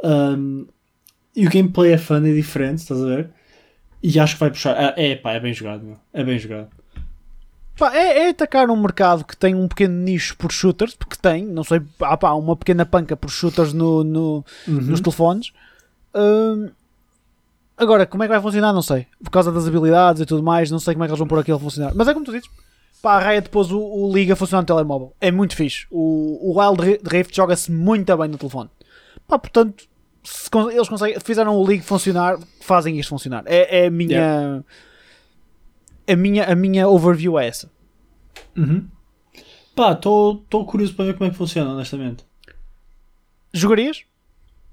Um, e o gameplay é fun, é diferente, estás a ver? E acho que vai puxar. Ah, É, pá, é bem jogado, meu. É bem jogado. Pá, é, é atacar um mercado que tem um pequeno nicho por shooters, porque tem, não sei, há pá, uma pequena panca por shooters no, no- nos telefones. Hum, agora, como é que vai funcionar? Não sei. Por causa das habilidades e tudo mais, não sei como é que eles vão pôr aquilo a funcionar. Mas é como tu dizes. Pá, a Riot pôs o, o Liga a funcionar no telemóvel. É muito fixe. O, o Wild Ri- Rift joga-se muito bem no telefone. Pá, portanto, se eles conseguem, fizeram o League funcionar, fazem isto funcionar. É, é a minha. A minha, a minha overview é essa. Uhum. Pá, estou curioso para ver como é que funciona, honestamente. Jogarias?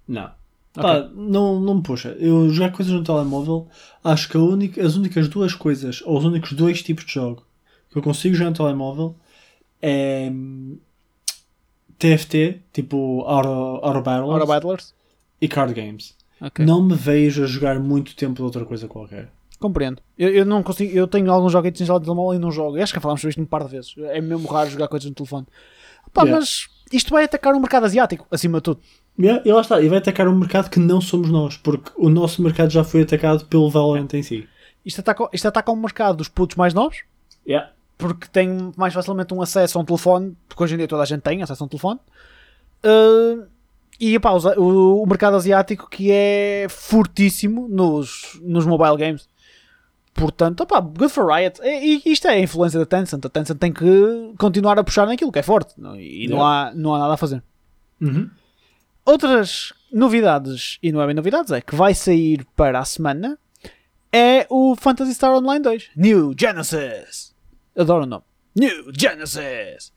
Não. Pá, não, não me puxa. Eu jogar coisas no telemóvel, acho que única, as únicas duas coisas, ou os únicos dois tipos de jogo que eu consigo jogar no telemóvel é hum, TFT, tipo Auto, Auto Battles, Ora Battlers? e Card Games. Ok. Não me vejo a jogar muito tempo de outra coisa qualquer. Compreendo. Eu, eu não consigo. Eu tenho alguns joguetes instalados no telemóvel e não jogo. Acho que falámos sobre isto um par de vezes. É mesmo raro jogar coisas no telefone. Pá, Yeah. mas isto vai atacar o mercado asiático, acima de tudo. Yeah, e lá está, e vai atacar um mercado que não somos nós, porque o nosso mercado já foi atacado pelo Valorant em si. Isto ataca, isto ataca o mercado dos putos mais novos, Yeah. porque têm mais facilmente um acesso a um telefone, porque hoje em dia toda a gente tem acesso a um telefone. Uh, e pá, o, o mercado asiático que é fortíssimo nos, nos mobile games. Portanto, opá, good for Riot. E, isto é a influência da Tencent. A Tencent tem que continuar a puxar naquilo que é forte. não- E não, há, não há nada a fazer. Uhum. Outras novidades, e não é bem novidades, é que vai sair para a semana é o Phantasy Star Online 2. New Genesis. Adoro o nome. New Genesis.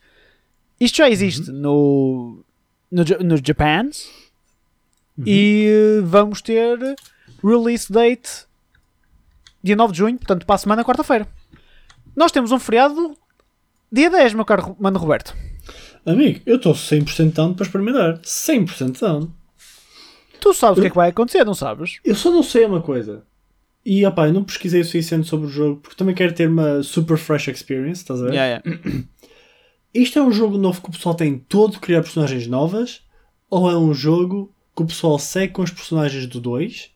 Isto já existe no, no, Ja- no Japans e eh, vamos ter release date dia 9 de junho, portanto para a semana, quarta-feira. Nós temos um feriado dia 10, meu caro Mano Roberto. Amigo, eu estou 100% down para experimentar. 100% down. Tu sabes o que é que vai acontecer, não sabes? Eu só não sei uma coisa. E opá, eu não pesquisei o suficiente sobre o jogo porque também quero ter uma super fresh experience, estás a ver? Yeah, yeah. Isto é um jogo novo que o pessoal tem todo criar personagens novas? Ou é um jogo que o pessoal segue com os personagens do 2?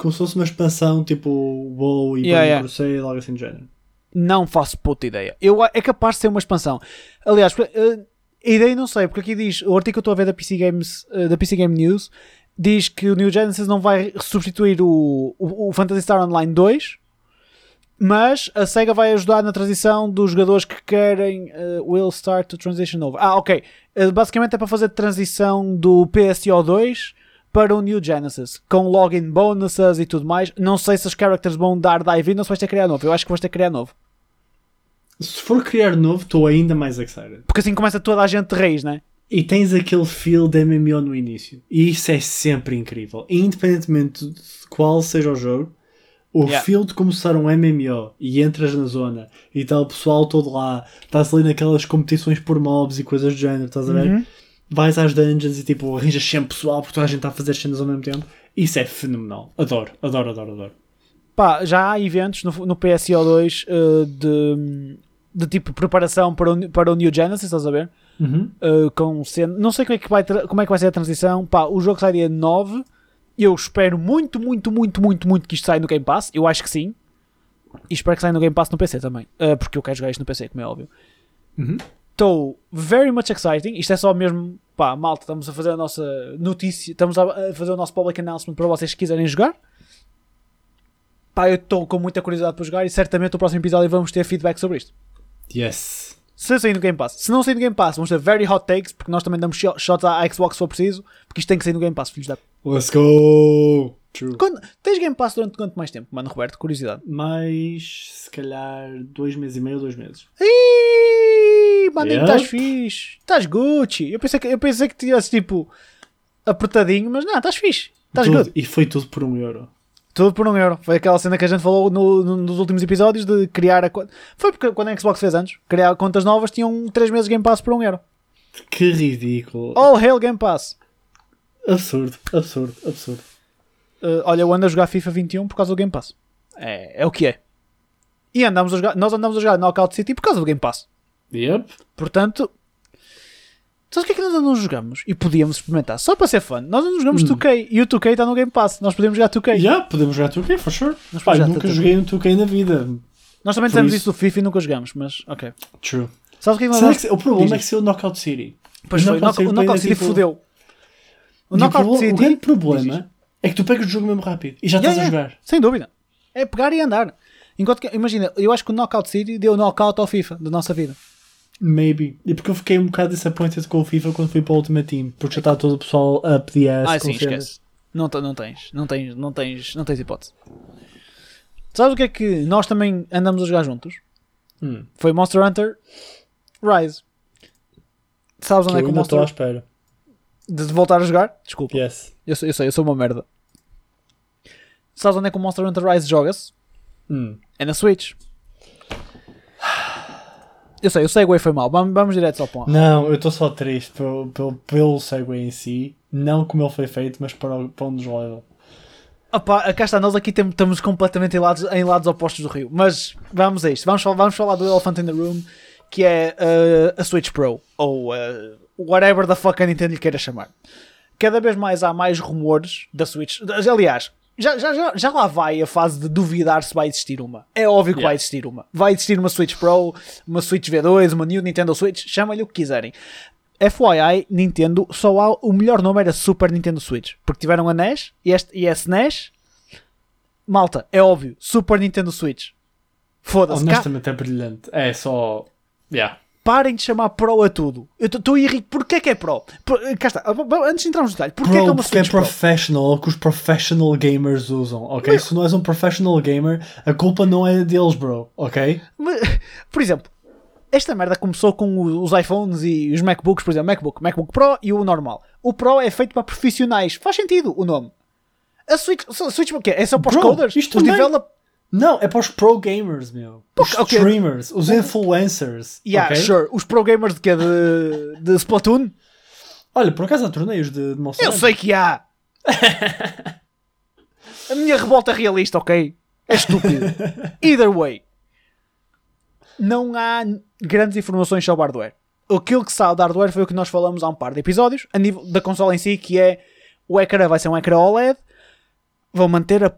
Como se fosse uma expansão tipo WoW e Yeah, Burning yeah. Crusade, algo assim do género. Não faço puta ideia. Eu, é capaz de ser uma expansão. Aliás, eh, a ideia não sei, porque aqui diz, o artigo que eu estou a ver da PC, Games, eh, da PC Game News diz que o New Genesis não vai substituir o, o, o Phantasy Star Online 2, mas a SEGA vai ajudar na transição dos jogadores que querem eh, will start to transition over. Ah, ok. Basicamente é para fazer transição do PSO 2 para o New Genesis, com login bonuses e tudo mais. Não sei se os characters vão dar dive in ou se vais ter que criar novo. Eu acho que vais ter que criar novo. Se for criar novo, estou ainda mais excited. Porque assim começa toda a gente de raiz, né? E tens aquele feel de MMO no início. E isso é sempre incrível. Independentemente de qual seja o jogo, o Yeah. feel de começar um MMO e entras na zona e está o pessoal todo lá, estás ali naquelas competições por mobs e coisas do género, estás a ver? Uhum. Vais às dungeons e tipo arranjas sempre pessoal porque toda a gente está a fazer cenas ao mesmo tempo. Isso é fenomenal. Adoro, adoro, adoro, adoro. Pá, já há eventos no, no PSO2 eh, de, de tipo preparação para o, para o New Genesis, estás a ver? Uhum. Uh, com cena- não sei como é, que vai como é que vai ser a transição. Pá, o jogo sai dia 9. Eu espero muito, muito, muito, muito, muito que isto saia no Game Pass. Eu acho que sim. E espero que saia no Game Pass no PC também. Uh, porque eu quero jogar isto no PC, como é óbvio. Uhum. Estou very much exciting. Isto é só mesmo, pá, malta, estamos a fazer a nossa notícia, estamos a fazer o nosso public announcement para vocês que quiserem jogar. Pá, eu estou com muita curiosidade para jogar e certamente no próximo episódio vamos ter feedback sobre isto. Yes. Se sair no Game Pass. Se não sair no Game Pass, vamos ter very hot takes, porque nós também damos shot- shots à Xbox se for preciso, porque isto tem que sair no Game Pass, filhos da... Let's go! True. Quando... Tens Game Pass durante quanto mais tempo, mano, Roberto? Curiosidade. Mais, se calhar, dois meses e meio, dois meses. Ih, mano, Yep. estás fixe. Estás Gucci. Eu pensei que, eu pensei que tivesse, tipo, apertadinho, mas não, estás fixe. Estás good. E foi tudo por um euro. Tudo por um euro. Foi aquela cena que a gente falou no- no- nos últimos episódios de criar a conta. Foi porque quando a Xbox fez antes, criar contas novas tinham 3 meses de Game Pass por um euro. Que ridículo. All hail Game Pass. Absurdo, absurdo, absurdo. Uh, olha, eu ando a jogar FIFA 21 por causa do Game Pass. É, é o que é. E andamos a jogar, nós andamos a jogar Knockout City por causa do Game Pass. Yep. Portanto, sabes o que é que nós não jogamos? E podíamos experimentar, só para ser fã. Nós não jogamos 2K e o 2K está no Game Pass. Nós podemos jogar 2K. Yeah, podemos jogar 2K, for sure. Nós jogar nunca 2K. joguei um 2K na vida. Nós também temos isso- do FIFA e nunca jogamos, mas ok. True. Sabes o que é que nós que- o problema Diz é que se o Knockout City. Pois o foi, o Knockout Knock- o City Knockout City tipo, fodeu. O Knockout pro- City... O grande problema é que tu pegas o jogo mesmo rápido e já Yeah, estás a yeah. jogar. Sem dúvida. É pegar e andar. Enquanto que, imagina, eu acho que o Knockout City deu knockout ao FIFA da nossa vida. Maybe. E porque eu fiquei um bocado disappointed com o FIFA quando fui para o Ultimate Team. Porque já está todo o pessoal a pedir essa Ah, sim, esquece. Não, não tens, não tens, não tens, não tens hipótese. Sabes o que é que nós também andamos a jogar juntos? Hum, Foi Monster Hunter Rise. Sabes que onde é eu que o estou à Monster espera. de voltar a jogar? Desculpa, Yes. eu, sei, eu sei, eu sou uma merda. Sabes onde é que o Monster Hunter Rise joga-se? Hum. É na Switch. Eu sei, o segue foi mal. Vamos, vamos direto ao ponto. Não, eu estou só triste pelo, pelo, pelo segue em si. Não como ele foi feito, mas para, para onde nos leva. Opa, cá está, nós aqui estamos completamente em lados, em lados opostos do rio. Mas vamos a isto. Vamos, falar- vamos falar do Elephant in the Room, que é uh, a Switch Pro, ou uh, whatever the fuck a Nintendo lhe queira chamar. Cada vez mais há mais rumores da Switch. Aliás, já, já, já, já lá vai a fase de duvidar se vai existir uma. É óbvio que Yeah. vai existir uma. Vai existir uma Switch Pro, uma Switch V2, uma New Nintendo Switch, chamem-lhe o que quiserem. FYI, Nintendo, só há o melhor nome era Super Nintendo Switch, porque tiveram a NES e, este, e a SNES. Malta, é óbvio, Super Nintendo Switch. Foda-se, cá- Honestamente é brilhante. É só. Yeah. Parem de chamar Pro a tudo. Eu estou irritado. Porquê que é Pro? Por, cá está, antes de entrarmos no detalhe, porquê Pro, que é uma porque é Switch Pro? professional, é o que os professional gamers usam, ok? Se não és um professional gamer, a culpa não é deles, bro, ok? Mas, Por exemplo, esta merda começou com os iPhones e os MacBooks, por exemplo, MacBook, MacBook Pro e o normal. O Pro é feito para profissionais. Faz sentido o nome. A Switch, a Switch o quê? É só para os Bro, coders? isto os também- develop... Não, é para os pro gamers, meu. Os ok. streamers, os influencers, Yeah, ok? sure. Os pro gamers de quê? De, de Splatoon? Olha, por acaso há torneios de, de Monster Eu sei que há. A minha revolta é realista, ok? É estúpido. Either way, não há grandes informações sobre hardware. Aquilo que sabe de hardware foi o que nós falamos há um par de episódios, a nível da consola em si, que é o ecrã vai ser um ecrã OLED, vão manter a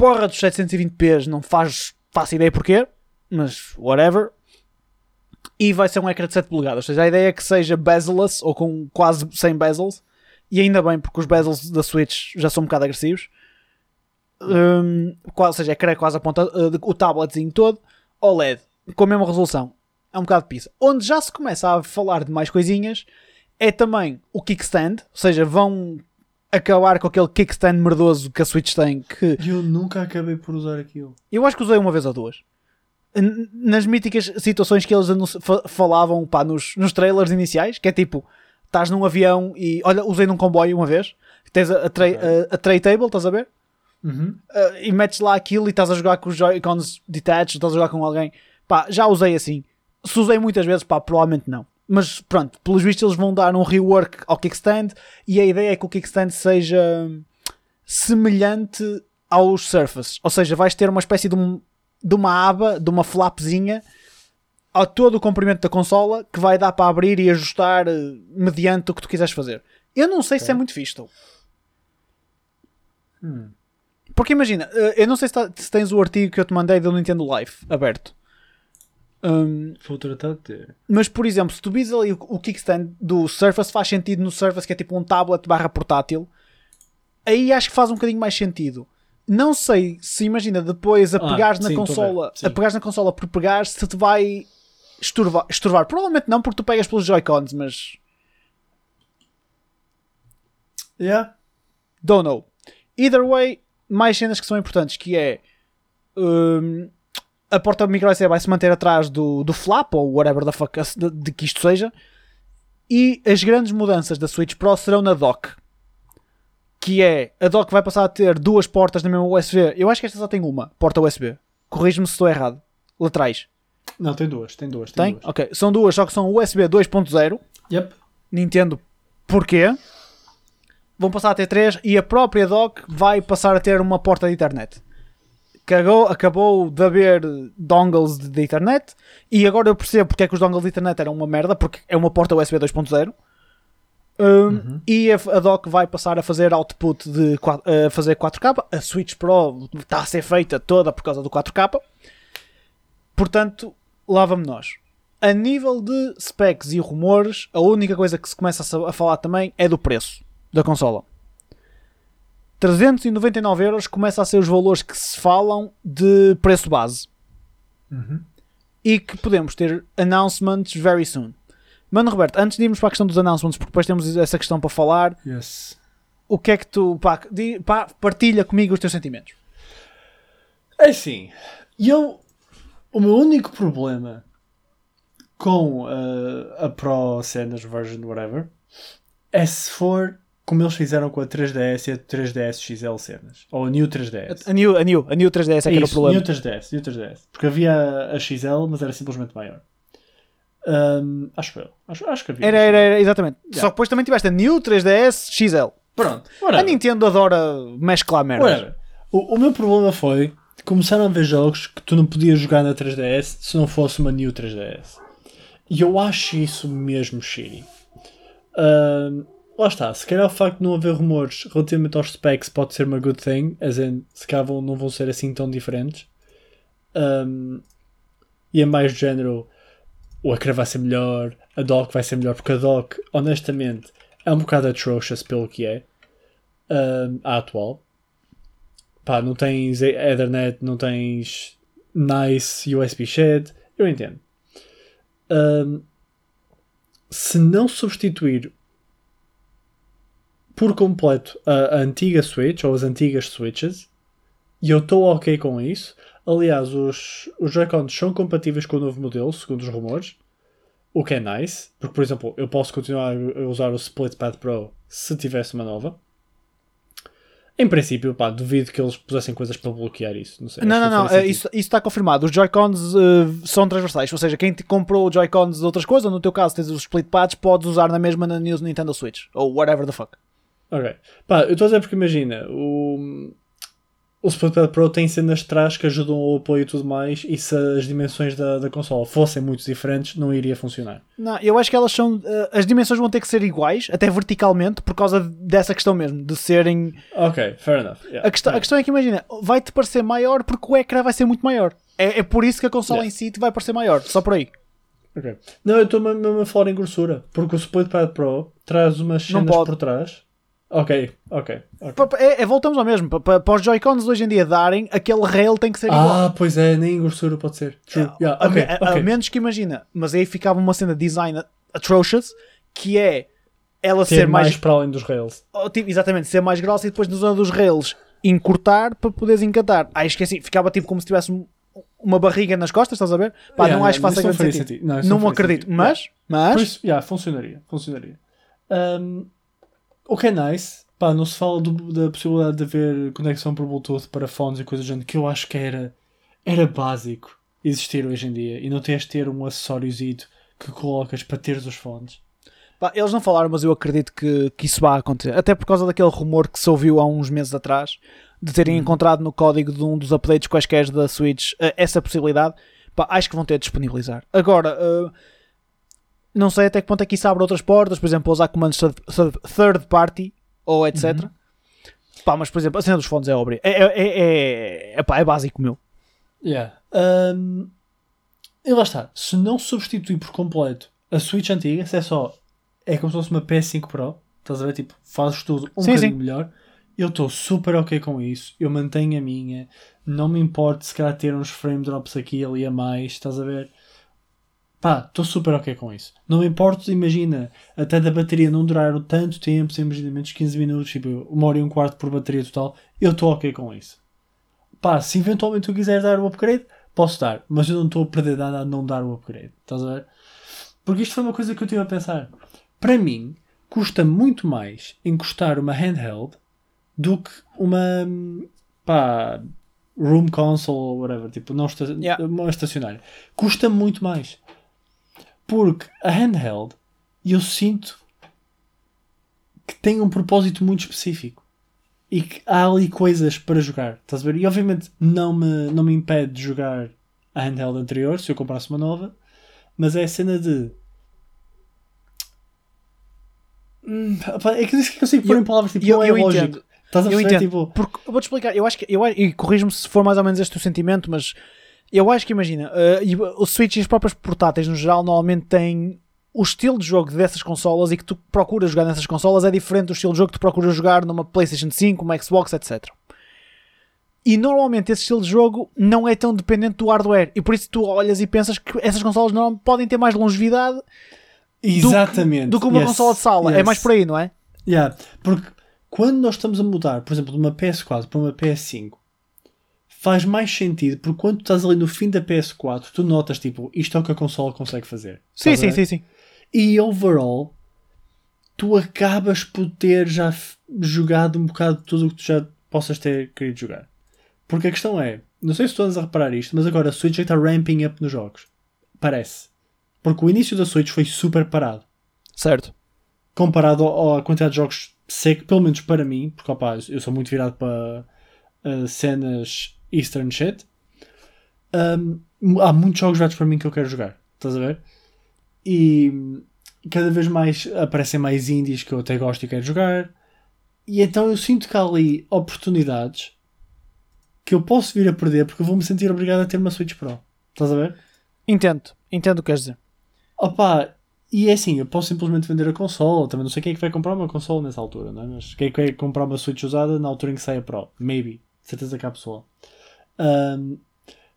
porra dos 720p, não faz, faço ideia porquê, mas whatever. E vai ser um ecrã de 7 polegadas, ou seja, a ideia é que seja bezel-less, ou com quase 100 bezels, e ainda bem, porque os bezels da Switch já são um bocado agressivos. Um, ou seja, ecrã quase a ponta, uh, o tabletzinho todo, OLED, com a mesma resolução. É um bocado de pizza. Onde já se começa a falar de mais coisinhas é também o kickstand, ou seja, vão acabar com aquele kickstand merdoso que a Switch tem. Que Eu nunca acabei por usar aquilo. eu acho que usei uma vez ou duas. N- Nas míticas situações que eles falavam pá, nos, nos trailers iniciais, que é tipo, estás num avião e olha, usei num comboio uma vez, tens a, a, tray, a, a tray table, estás a ver? Uhum. Uh, e metes lá aquilo e estás a jogar com os Joy-Cons detached, estás a jogar com alguém. Pá, já usei assim. Se usei muitas vezes, pá, provavelmente não. Mas pronto, pelos vistos eles vão dar um rework ao kickstand e a ideia é que o kickstand seja semelhante aos Surface. Ou seja, vais ter uma espécie de, um- de uma aba, de uma flapzinha a todo o comprimento da consola que vai dar para abrir e ajustar eh, mediante o que tu quiseres fazer. Eu não sei se é muito fixe, though. Hum. Porque imagina, eh, eu não sei se, tá- se tens o artigo que eu te mandei do Nintendo Live aberto. Hum, Vou tratar de ter. mas por exemplo, se tu vis ali o, o kickstand do Surface, faz sentido no Surface que é tipo um tablet barra portátil. Aí acho que faz um bocadinho mais sentido. Não sei se imagina depois a Ah, pegares na sim, consola, a pegares na consola por pegares, se te vai estorvar, estorvar. Provavelmente não, porque tu pegas pelos Joy-Cons, mas Yeah. Don't know. Either way, mais cenas que são importantes, que é hum, a porta micro vai se manter atrás do, do flap ou whatever the fuck de, de que isto seja. E as grandes mudanças da Switch Pro serão na dock. Que é, a dock vai passar a ter duas portas na mesma USB. Eu acho que esta só tem uma, porta USB. Corrijo-me se estou errado. Laterais. Não, tem duas, tem duas. Tem? Tem? duas. Ok. São duas, só que são USB 2.0. Yep. Nintendo porquê. Vão passar a ter 3 e a própria dock vai passar a ter uma porta de internet. Cagou, acabou de haver dongles de, internet e agora eu percebo porque é que os dongles de internet eram uma merda, porque é uma porta USB 2.0. Um, E a, a dock vai passar a fazer output de a fazer 4K. A Switch Pro está a ser feita toda por causa do 4K. Portanto, lá vamos nós. A nível de specs e rumores, a única coisa que se começa a falar também é do preço da consola. 399 euros começa a ser os valores que se falam de preço base. Uhum. E que podemos ter announcements very soon. Mano Roberto, antes de irmos para a questão dos announcements, porque depois temos essa questão para falar, Yes. o que é que tu. Pá, pá, partilha comigo os teus sentimentos. É assim, eu. O meu único problema com uh, a Pro Cenas version whatever é se for como eles fizeram com a 3DS e a 3DS XL cenas. Ou a New 3DS. A New, a New, a New 3DS é que era o problema. New 3DS, New 3DS. Porque havia a XL, mas era simplesmente maior. Um, acho eu. Acho, acho que havia. Era, era, era, exatamente. Yeah. Só que depois também tiveste a New 3DS XL. Pronto. A whatever. Nintendo adora mesclar. Whatever. O, o meu problema foi que começaram a ver jogos que tu não podias jogar na 3DS se não fosse uma New 3DS. E eu acho isso mesmo shitty. Lá está, se calhar o facto de não haver rumores relativamente aos specs pode ser uma good thing, as in, se calhar não vão ser assim tão diferentes. Ahm, e é mais do género, o ecrã vai ser melhor, a dock vai ser melhor, porque a dock, honestamente, é um bocado atrocious pelo que é, ahm, a atual. Pá, não tens Ethernet, não tens nice USB shed, eu entendo. Ahm, se não substituir por completo a, a antiga Switch ou as antigas Switches, e eu estou ok com isso. Aliás, os, os Joy-Cons são compatíveis com o novo modelo, segundo os rumores, o que é nice, porque, por exemplo, eu posso continuar a usar o Split Pad Pro se tivesse uma nova. Em princípio, pá, duvido que eles pusessem coisas para bloquear isso. Não sei. Não, não, não, eh, sentido. isso, isso está confirmado. Os Joy-Cons eh, são transversais, ou seja, quem te comprou Joy-Cons de outras coisas, ou no teu caso tens os split pads, podes usar na mesma na Nintendo Switch, ou whatever the fuck. Ok. Pá, eu estou a dizer porque imagina, o... o Spotpad Pro tem cenas de trás que ajudam ao apoio e tudo mais, e se as dimensões da, da consola fossem muito diferentes, não iria funcionar. Não, eu acho que elas são. eh, as dimensões vão ter que ser iguais, até verticalmente, por causa dessa questão mesmo, de serem. Ok, fair enough. Yeah. A questão, a questão é que imagina, vai-te parecer maior porque o ecrã vai ser muito maior. É, é por isso que a consola Yeah. em si vai parecer maior, só por aí. Ok. Não, eu estou mesmo a falar em grossura, porque o Spotpad Pro traz umas cenas por trás. Ok, ok. ok. Pa- pa- É, é- voltamos ao mesmo, Pa- pa- para, os Joy-Cons hoje em dia darem, aquele rail tem que ser igual. Ah, pois é, nem em grossura pode ser. True. Yeah, a, ok, me- a- a ok. menos que imagina, mas aí ficava uma cena de design atrocious, que é ela Ter ser mais, mais, para além dos rails. oh, tipo, exatamente, ser mais grossa e depois na zona dos rails encurtar para poderes encatar. Ah, esqueci, ficava tipo como se tivesse um- uma barriga nas costas, estás a ver? Pá, Yeah, não acho yeah, não grande sentido. sentido. Não, acredito, sentido. mas, mas Por isso, yeah, funcionaria, funcionaria. Um, o que é nice, pá, não se fala do- da possibilidade de haver conexão por Bluetooth para fones e coisas do género, que eu acho que era, era básico existir hoje em dia, e não tens de ter um acessóriozito que colocas para teres os fones. Pá, eles não falaram, mas eu acredito que, que isso vai acontecer. Até por causa daquele rumor que se ouviu há uns meses atrás de terem Uhum. encontrado no código de um dos updates quaisquer da Switch eh, essa possibilidade. Pá, acho que vão ter de disponibilizar. Agora, eh, não sei até que ponto é que isso abre outras portas, por exemplo, usar comandos third, party ou etc. Uhum. Pá, mas por exemplo, a cena dos fones é óbvio. É, é, é, é, é, pá, é básico, meu. Yeah. Um, e lá está, se não substituir por completo a Switch antiga, se é só, é como se fosse uma PS5 Pro, estás a ver, tipo, fazes tudo um Sim, bocadinho sim. melhor, eu estou super ok com isso, eu mantenho a minha, não me importo se calhar ter uns frame drops aqui e ali a mais, estás a ver? Pá, estou super ok com isso. Não me importo, imagina, até da bateria não durar tanto tempo, sem imagina menos 15 minutos, tipo, uma hora e um quarto por bateria total, eu estou ok com isso pá, se eventualmente tu quiseres dar o upgrade, posso dar, mas eu não estou a perder nada a não dar o upgrade. Estás a ver? Porque isto foi uma coisa que eu tive a pensar. Para mim, custa muito mais encostar uma handheld do que uma pá, room console ou whatever, tipo, não esta Yeah. estacionária. Custa muito mais. Porque a handheld, eu sinto que tem um propósito muito específico e que há ali coisas para jogar, estás a ver? E obviamente não me, não me impede de jogar a handheld anterior se eu comprasse uma nova, mas é a cena de. Hum, é que eu consigo pôr Eu- em palavras tipo, eu- não é eu lógico. entendo. Estás a Eu perceber? Tipo, Porque, vou-te explicar, eu acho que, eu, e corrijo-me se for mais ou menos este o sentimento, mas eu acho que imagina, e o Switch e as próprias portáteis no geral normalmente têm o estilo de jogo dessas consolas e que tu procuras jogar nessas consolas é diferente do estilo de jogo que tu procuras jogar numa PlayStation 5, uma Xbox, etc. E normalmente esse estilo de jogo não é tão dependente do hardware e por isso tu olhas e pensas que essas consolas não podem ter mais longevidade exatamente. do que uma Yes, consola de sala. É yes. mais por aí, não é? Yeah, porque quando nós estamos a mudar, por exemplo, de uma PS4 para uma PS5, faz mais sentido porque quando tu estás ali no fim da PS4, tu notas tipo, isto é o que a consola consegue fazer. Sim, sim, sim, sim. E overall, tu acabas por ter já jogado um bocado de tudo o que tu já possas ter querido jogar. Porque a questão é, não sei se tu andas a reparar isto, mas agora a Switch já está ramping up nos jogos. Parece. Porque o início da Switch foi super parado Certo. comparado à quantidade de jogos seco, pelo menos para mim, porque opá, eu sou muito virado para uh, cenas Eastern shit. Um, há muitos jogos virados para mim que eu quero jogar, estás a ver? E cada vez mais aparecem mais indies que eu até gosto e quero jogar. E então eu sinto que há ali oportunidades que eu posso vir a perder porque eu vou me sentir obrigado a ter uma Switch Pro. Estás a ver? Entendo. Entendo o que queres dizer. Opa, e é assim, eu posso simplesmente vender a consola. Também não sei quem é que vai comprar uma consola nessa altura, não é? Mas quem é que vai comprar uma Switch usada na altura em que sai a Pro? Maybe. Certeza que há pessoa. Ahm,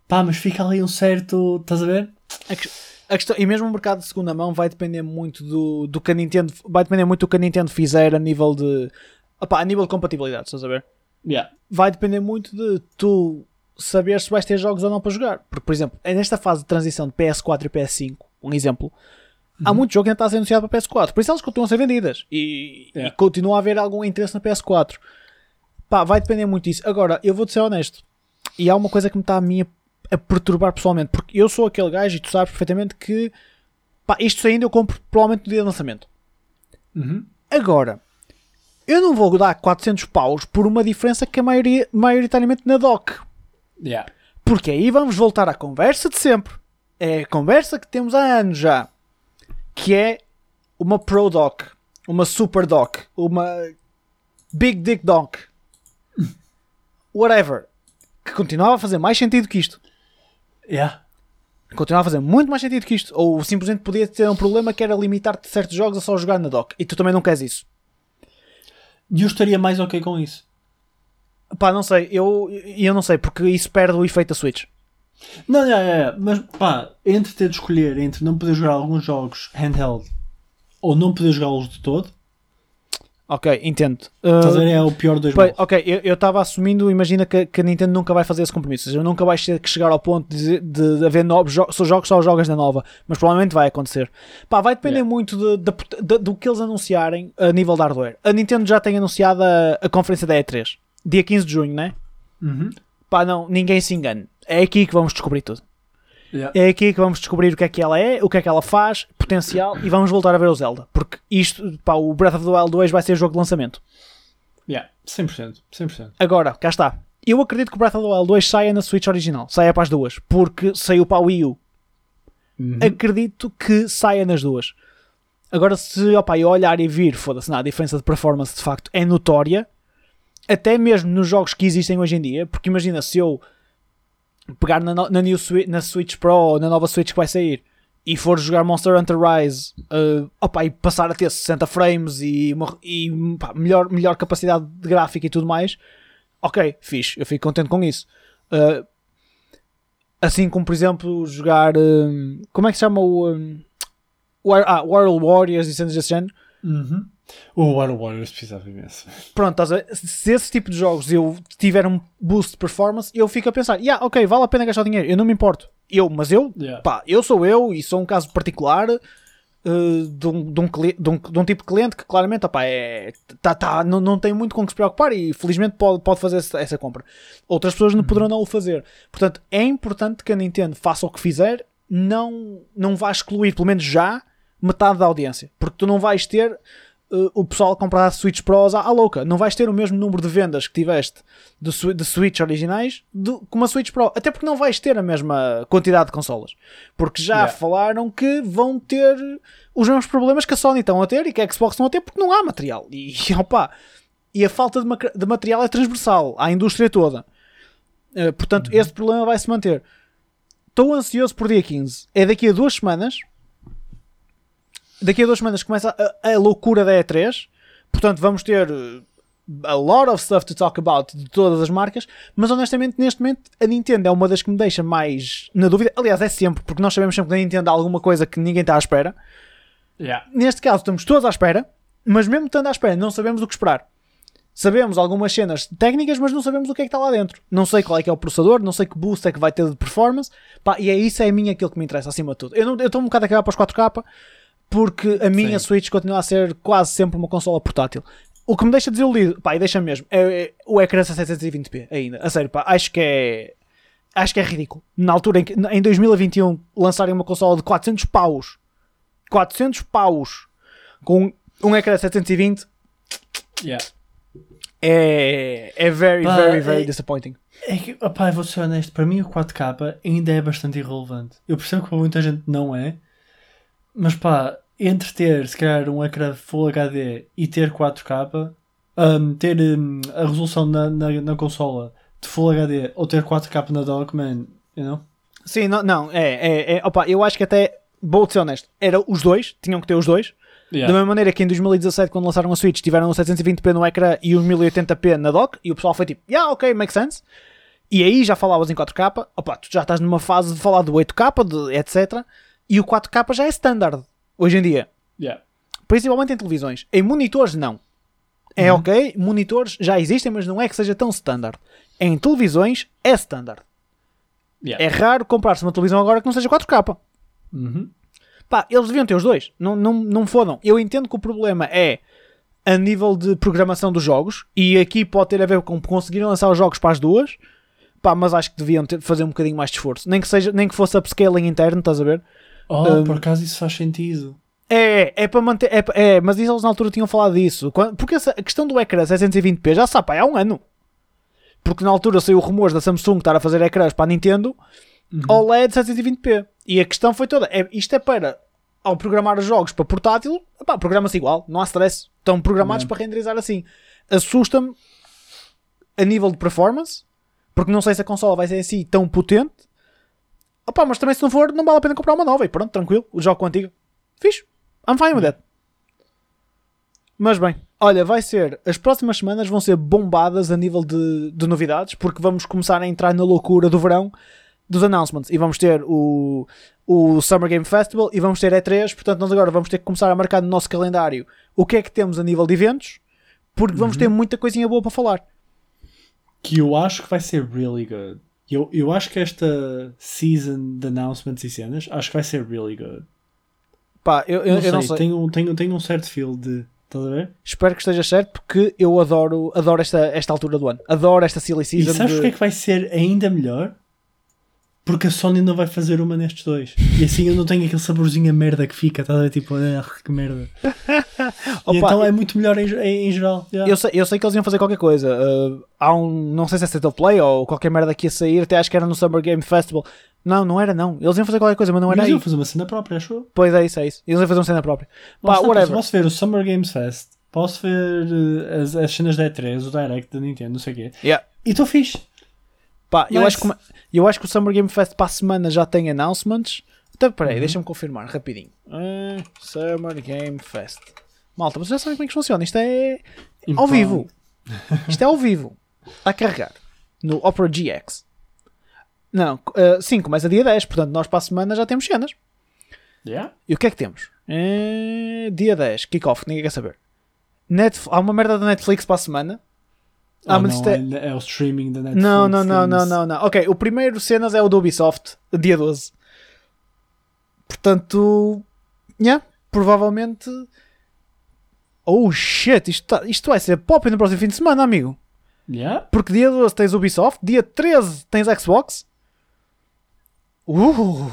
pá, mas fica ali um certo. Estás a ver? A que- a questão, e mesmo o mercado de segunda mão vai depender muito do, do que a Nintendo vai depender muito do que a Nintendo fizer a nível de opá, a nível de compatibilidade, estás a ver? Yeah. Vai depender muito de tu saber se vais ter jogos ou não para jogar. Porque, por exemplo, é nesta fase de transição de PS4 e PS5, um exemplo, há muito jogo que ainda está a ser anunciado para PS4, por isso elas continuam a ser vendidas e, e Yeah. continua a haver algum interesse na PS4. Pá, vai depender muito disso. Agora, eu vou-te ser honesto, e há uma coisa que me está a mim a, a perturbar pessoalmente, porque eu sou aquele gajo e tu sabes perfeitamente que pá, isto saindo eu compro provavelmente no dia de lançamento. Uhum. Agora, eu não vou dar 400 paus por uma diferença que é maioria, maioritariamente na dock. Yeah. Porque aí vamos voltar à conversa de sempre. É a conversa que temos há anos já. Que é uma Pro Dock, uma Super Dock, uma Big Dick Dock. Whatever. Que continuava a fazer mais sentido que isto. Yeah. Continuava a fazer muito mais sentido que isto. Ou simplesmente podia ter um problema que era limitar-te certos jogos a só jogar na dock. E tu também não queres isso. E eu estaria mais ok com isso. Pá, não sei. Eu, eu não sei, porque isso perde o efeito da Switch. Não, não, não, não. mas pá, entre ter de escolher entre não poder jogar alguns jogos handheld ou não poder jogá-los de todo, Ok, entendo. estás a Uh, ver? É o pior dos mundos. ok, eu estava assumindo, imagina que, que a Nintendo nunca vai fazer esse compromisso, ou seja, nunca vais ter que chegar ao ponto de, de, de haver novos jogos, só jogos, só jogas na nova, mas provavelmente vai acontecer. Pá, vai depender Yeah. muito de- de- do que eles anunciarem a nível de hardware. A Nintendo já tem anunciado a, a conferência da E3, dia 15 de junho, né? Uhum. Pá, não, ninguém se engane. É aqui que vamos descobrir tudo. Yeah. É aqui que vamos descobrir o que é que ela é, o que é que ela faz, potencial, e vamos voltar a ver o Zelda. Porque isto, pá, o Breath of the Wild 2 vai ser jogo de lançamento. Yeah. 100%. 100%. Agora, cá está. Eu acredito que o Breath of the Wild 2 saia na Switch original, saia para as duas, porque saiu para a Wii U. Uhum. Acredito que saia nas duas. Agora, se opa, eu olhar e vir, foda-se, não, a diferença de performance de facto é notória, até mesmo nos jogos que existem hoje em dia, porque imagina se eu pegar na, na, new Switch, na Switch Pro ou na nova Switch que vai sair e for jogar Monster Hunter Rise uh, opa, e passar a ter 60 frames e, uma- e pá, melhor, melhor capacidade de gráfica e tudo mais, ok, fixe, eu fico contente com isso. Uh, assim como, por exemplo, jogar. um, como é que se chama o. um, War- ah, World Warriors e cenas desse género. Uhum. O War Warriors precisava imenso. Pronto, estás a ver? se esse tipo de jogos eu tiver um boost de performance, eu fico a pensar, yeah, ok, vale a pena gastar dinheiro, eu não me importo. Eu, mas eu, Yeah. pá, eu sou eu e sou um caso particular uh, de, um, de, um, de, um, de um tipo de cliente que claramente opá, é, tá, tá, não, não tem muito com que se preocupar e felizmente pode, pode fazer essa, essa compra. Outras pessoas não poderão não o fazer. Portanto, é importante que a Nintendo faça o que fizer, não, não vá excluir, pelo menos já, metade da audiência. Porque tu não vais ter uh, o pessoal a comprar Switch Pros à, à louca. Não vais ter o mesmo número de vendas que tiveste de, de Switch originais do, com uma Switch Pro. Até porque não vais ter a mesma quantidade de consolas. Porque já Yeah. falaram que vão ter os mesmos problemas que a Sony estão a ter e que a Xbox estão a ter porque não há material. E, opa, e a falta de, de material é transversal à indústria toda. Uh, portanto, esse problema vai se manter. Estou ansioso por dia 15. É daqui a duas semanas. Daqui a duas semanas começa a, a loucura da E3. Portanto, vamos ter uh, a lot of stuff to talk about de todas as marcas. Mas honestamente, neste momento, a Nintendo é uma das que me deixa mais na dúvida. Aliás, é sempre, porque nós sabemos sempre que na Nintendo há alguma coisa que ninguém está à espera. Yeah. Neste caso, estamos todos à espera. Mas mesmo estando à espera, não sabemos o que esperar. Sabemos algumas cenas técnicas, mas não sabemos o que é que está lá dentro. Não sei qual é que é o processador, não sei que boost é que vai ter de performance. Pá, e é isso é a mim aquilo que me interessa acima de tudo. Eu estou um bocado a cagar para os 4K porque a minha Sim. Switch continua a ser quase sempre uma consola portátil. O que me deixa desiludido, pá, e deixa mesmo, é, é o ecrã 720p ainda. A sério, pá, acho que é. Acho que é ridículo. Na altura em que, em 2021, lançarem uma consola de 400 paus, 400 paus, com um ecrã 720, Yeah. é, é very, Pá, very, very é- disappointing. É que, opá, vou ser honesto, para mim o 4K ainda é bastante irrelevante. Eu percebo que para muita gente não é, mas pá, entre ter se calhar um ecrã Full HD e ter 4K, hum, ter hum, a resolução na, na, na consola de Full HD ou ter 4K na dock, man, you know? Sim, não, não é, é, é opa, eu acho que até, vou ser honesto, era os dois, tinham que ter os dois. Da mesma maneira que em 2017, quando lançaram a Switch, tiveram o 720p no ecrã e os 1080p na dock, e o pessoal foi tipo, yeah, ok, makes sense. E aí já falavas em 4K, opa, tu já estás numa fase de falar do 8K, de, etc. E o 4K já é standard, hoje em dia. Yeah. Principalmente em televisões. Em monitores, não. É ok, monitores já existem, mas não é que seja tão standard. Em televisões, é standard. Yeah. É raro comprar-se uma televisão agora que não seja 4K. Uhum. Pá, eles deviam ter os dois. Não, não, não fodam. Eu entendo que o problema é a nível de programação dos jogos. E aqui pode ter a ver com conseguir lançar os jogos para as duas. Pá, mas acho que deviam ter, fazer um bocadinho mais de esforço. Nem que, seja, nem que fosse upscaling interno, estás a ver? Oh, Um, por acaso isso faz sentido. É, é para manter. É, é, mas eles na altura tinham falado disso. Porque essa, a questão do ecrã 720p já sabe, pá, há um ano. Porque na altura saiu rumores da Samsung estar a fazer ecrãs para a Nintendo OLED 720p. E a questão foi toda: é, isto é para, ao programar os jogos para portátil, programa-se igual, não há stress. Estão programados Yeah. para renderizar assim. Assusta-me a nível de performance, porque não sei se a consola vai ser assim tão potente. Opá, mas também se não for, não vale a pena comprar uma nova. E pronto, tranquilo, o jogo com a antiga. Fixe. I'm fine with that. Mas bem, olha, vai ser. As próximas semanas vão ser bombadas a nível de, de novidades, porque vamos começar a entrar na loucura do verão dos announcements. E vamos ter o, o Summer Game Festival e vamos ter E3. Portanto, nós agora vamos ter que começar a marcar no nosso calendário o que é que temos a nível de eventos, porque vamos ter muita coisinha boa para falar. Que eu acho que vai ser really good. Eu, eu acho que esta season de announcements e cenas, acho que vai ser really good. Pá, eu, eu, não eu não sei, sei. Tenho, tenho, tenho um certo feel de. Estás a ver? Espero que esteja certo, porque eu adoro, adoro esta, esta altura do ano. Adoro esta silly E season. sabes de- porque é que vai ser ainda melhor? Porque a Sony não vai fazer uma nestes dois. E assim eu não tenho aquele saborzinho a merda que fica, estás a ver? Tipo, ah, que merda. Opa, então é muito melhor em, em, em geral. yeah. Eu sei, eu sei que eles iam fazer qualquer coisa. Uh, há um, não sei se é State of Play ou qualquer merda que ia sair, até acho que era no Summer Game Festival. Não, não era não. Eles iam fazer qualquer coisa, mas não era aí. iam fazer uma cena própria, acho eu. Pois é isso, é isso. Eles iam fazer uma cena própria. Pá, whatever. Posso ver o Summer Games Fest, posso ver eh, as, as cenas da E3, o Direct da Nintendo, não sei o quê. Yeah. E estou fixe. Pá, eu, Nice. acho que, eu acho que o Summer Game Fest para a semana já tem announcements. Então, peraí, Uhum. deixa-me confirmar rapidinho. Ah, Summer Game Fest. Malta, vocês já sabem como é que funciona. Isto é ao vivo. Isto é ao vivo. Está a carregar. No Opera GX. Não, ah, sim, começa dia 10. Portanto, nós para a semana já temos cenas. Yeah? E o que é que temos? Eh, dia 10, kickoff, ninguém quer saber. Netf- Há uma merda da Netflix para a semana. Ah, mas não, isto é- é... é o streaming da Netflix. Não, não, não, não, temos- não, não. Ok, o primeiro cenas é o do Ubisoft, dia 12. Portanto, yeah, provavelmente. Oh shit, isto, tá- isto vai ser pop no próximo fim de semana, amigo. Yeah? Porque dia 12 tens Ubisoft, dia 13 tens Xbox. Uh,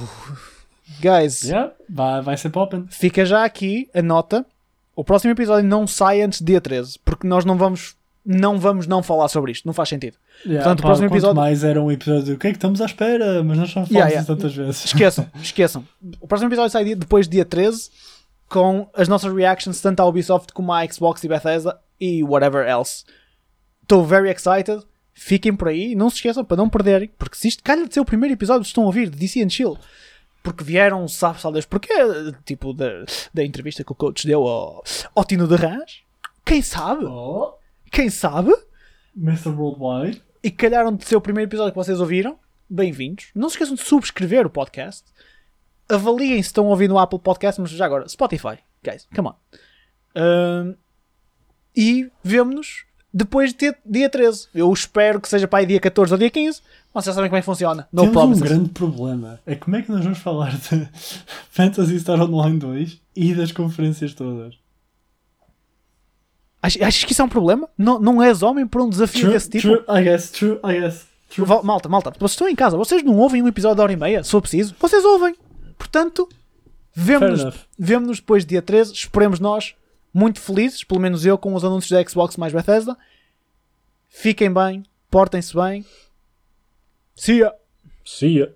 guys, Yeah? Vai, vai ser poppin'. fica já aqui a nota. O próximo episódio não sai antes do dia 13, porque nós não vamos não vamos não falar sobre isto, não faz sentido. Yeah, Portanto, o pá, próximo quanto episódio- mais era um episódio do que é que estamos à espera, mas nós só falamos Yeah, yeah. tantas vezes. Esqueçam, esqueçam. O próximo episódio sai depois do dia 13 com as nossas reactions tanto à Ubisoft como à Xbox e Bethesda e whatever else. Estou very excited. Fiquem por aí, não se esqueçam para não perderem, porque se isto calha de ser o primeiro episódio que estão a ouvir de DC and Chill, porque vieram, sabe, sabe Deus porquê, tipo da, da entrevista que o coach deu ao, ao Tino de Rãs, quem sabe? Oh, Quem sabe? Mr. Worldwide. e calharam de ser o primeiro episódio que vocês ouviram, bem-vindos. Não se esqueçam de subscrever o podcast. Avaliem se estão a ouvir no Apple Podcast, mas já agora, Spotify, guys, come on. Ahm, e vemo-nos depois de dia, dia 13. Eu espero que seja para aí dia 14 ou dia 15. Vocês já sabem como é que funciona. No Temos um promises. grande problema. É como é que nós vamos falar de Fantasy Star Online 2 e das conferências todas? Ach- Achas que isso é um problema? Não, não és homem para um desafio True, desse tipo? true, I guess, true, I guess. True. Malta, malta, vocês estão em casa, vocês não ouvem um episódio de hora e meia, se for preciso? Vocês ouvem. Portanto, vemo-nos vemo-nos depois de dia 13. Esperemos nós, muito felizes, pelo menos eu, com os anúncios da Xbox mais Bethesda. Fiquem bem, portem-se bem. See ya! See ya.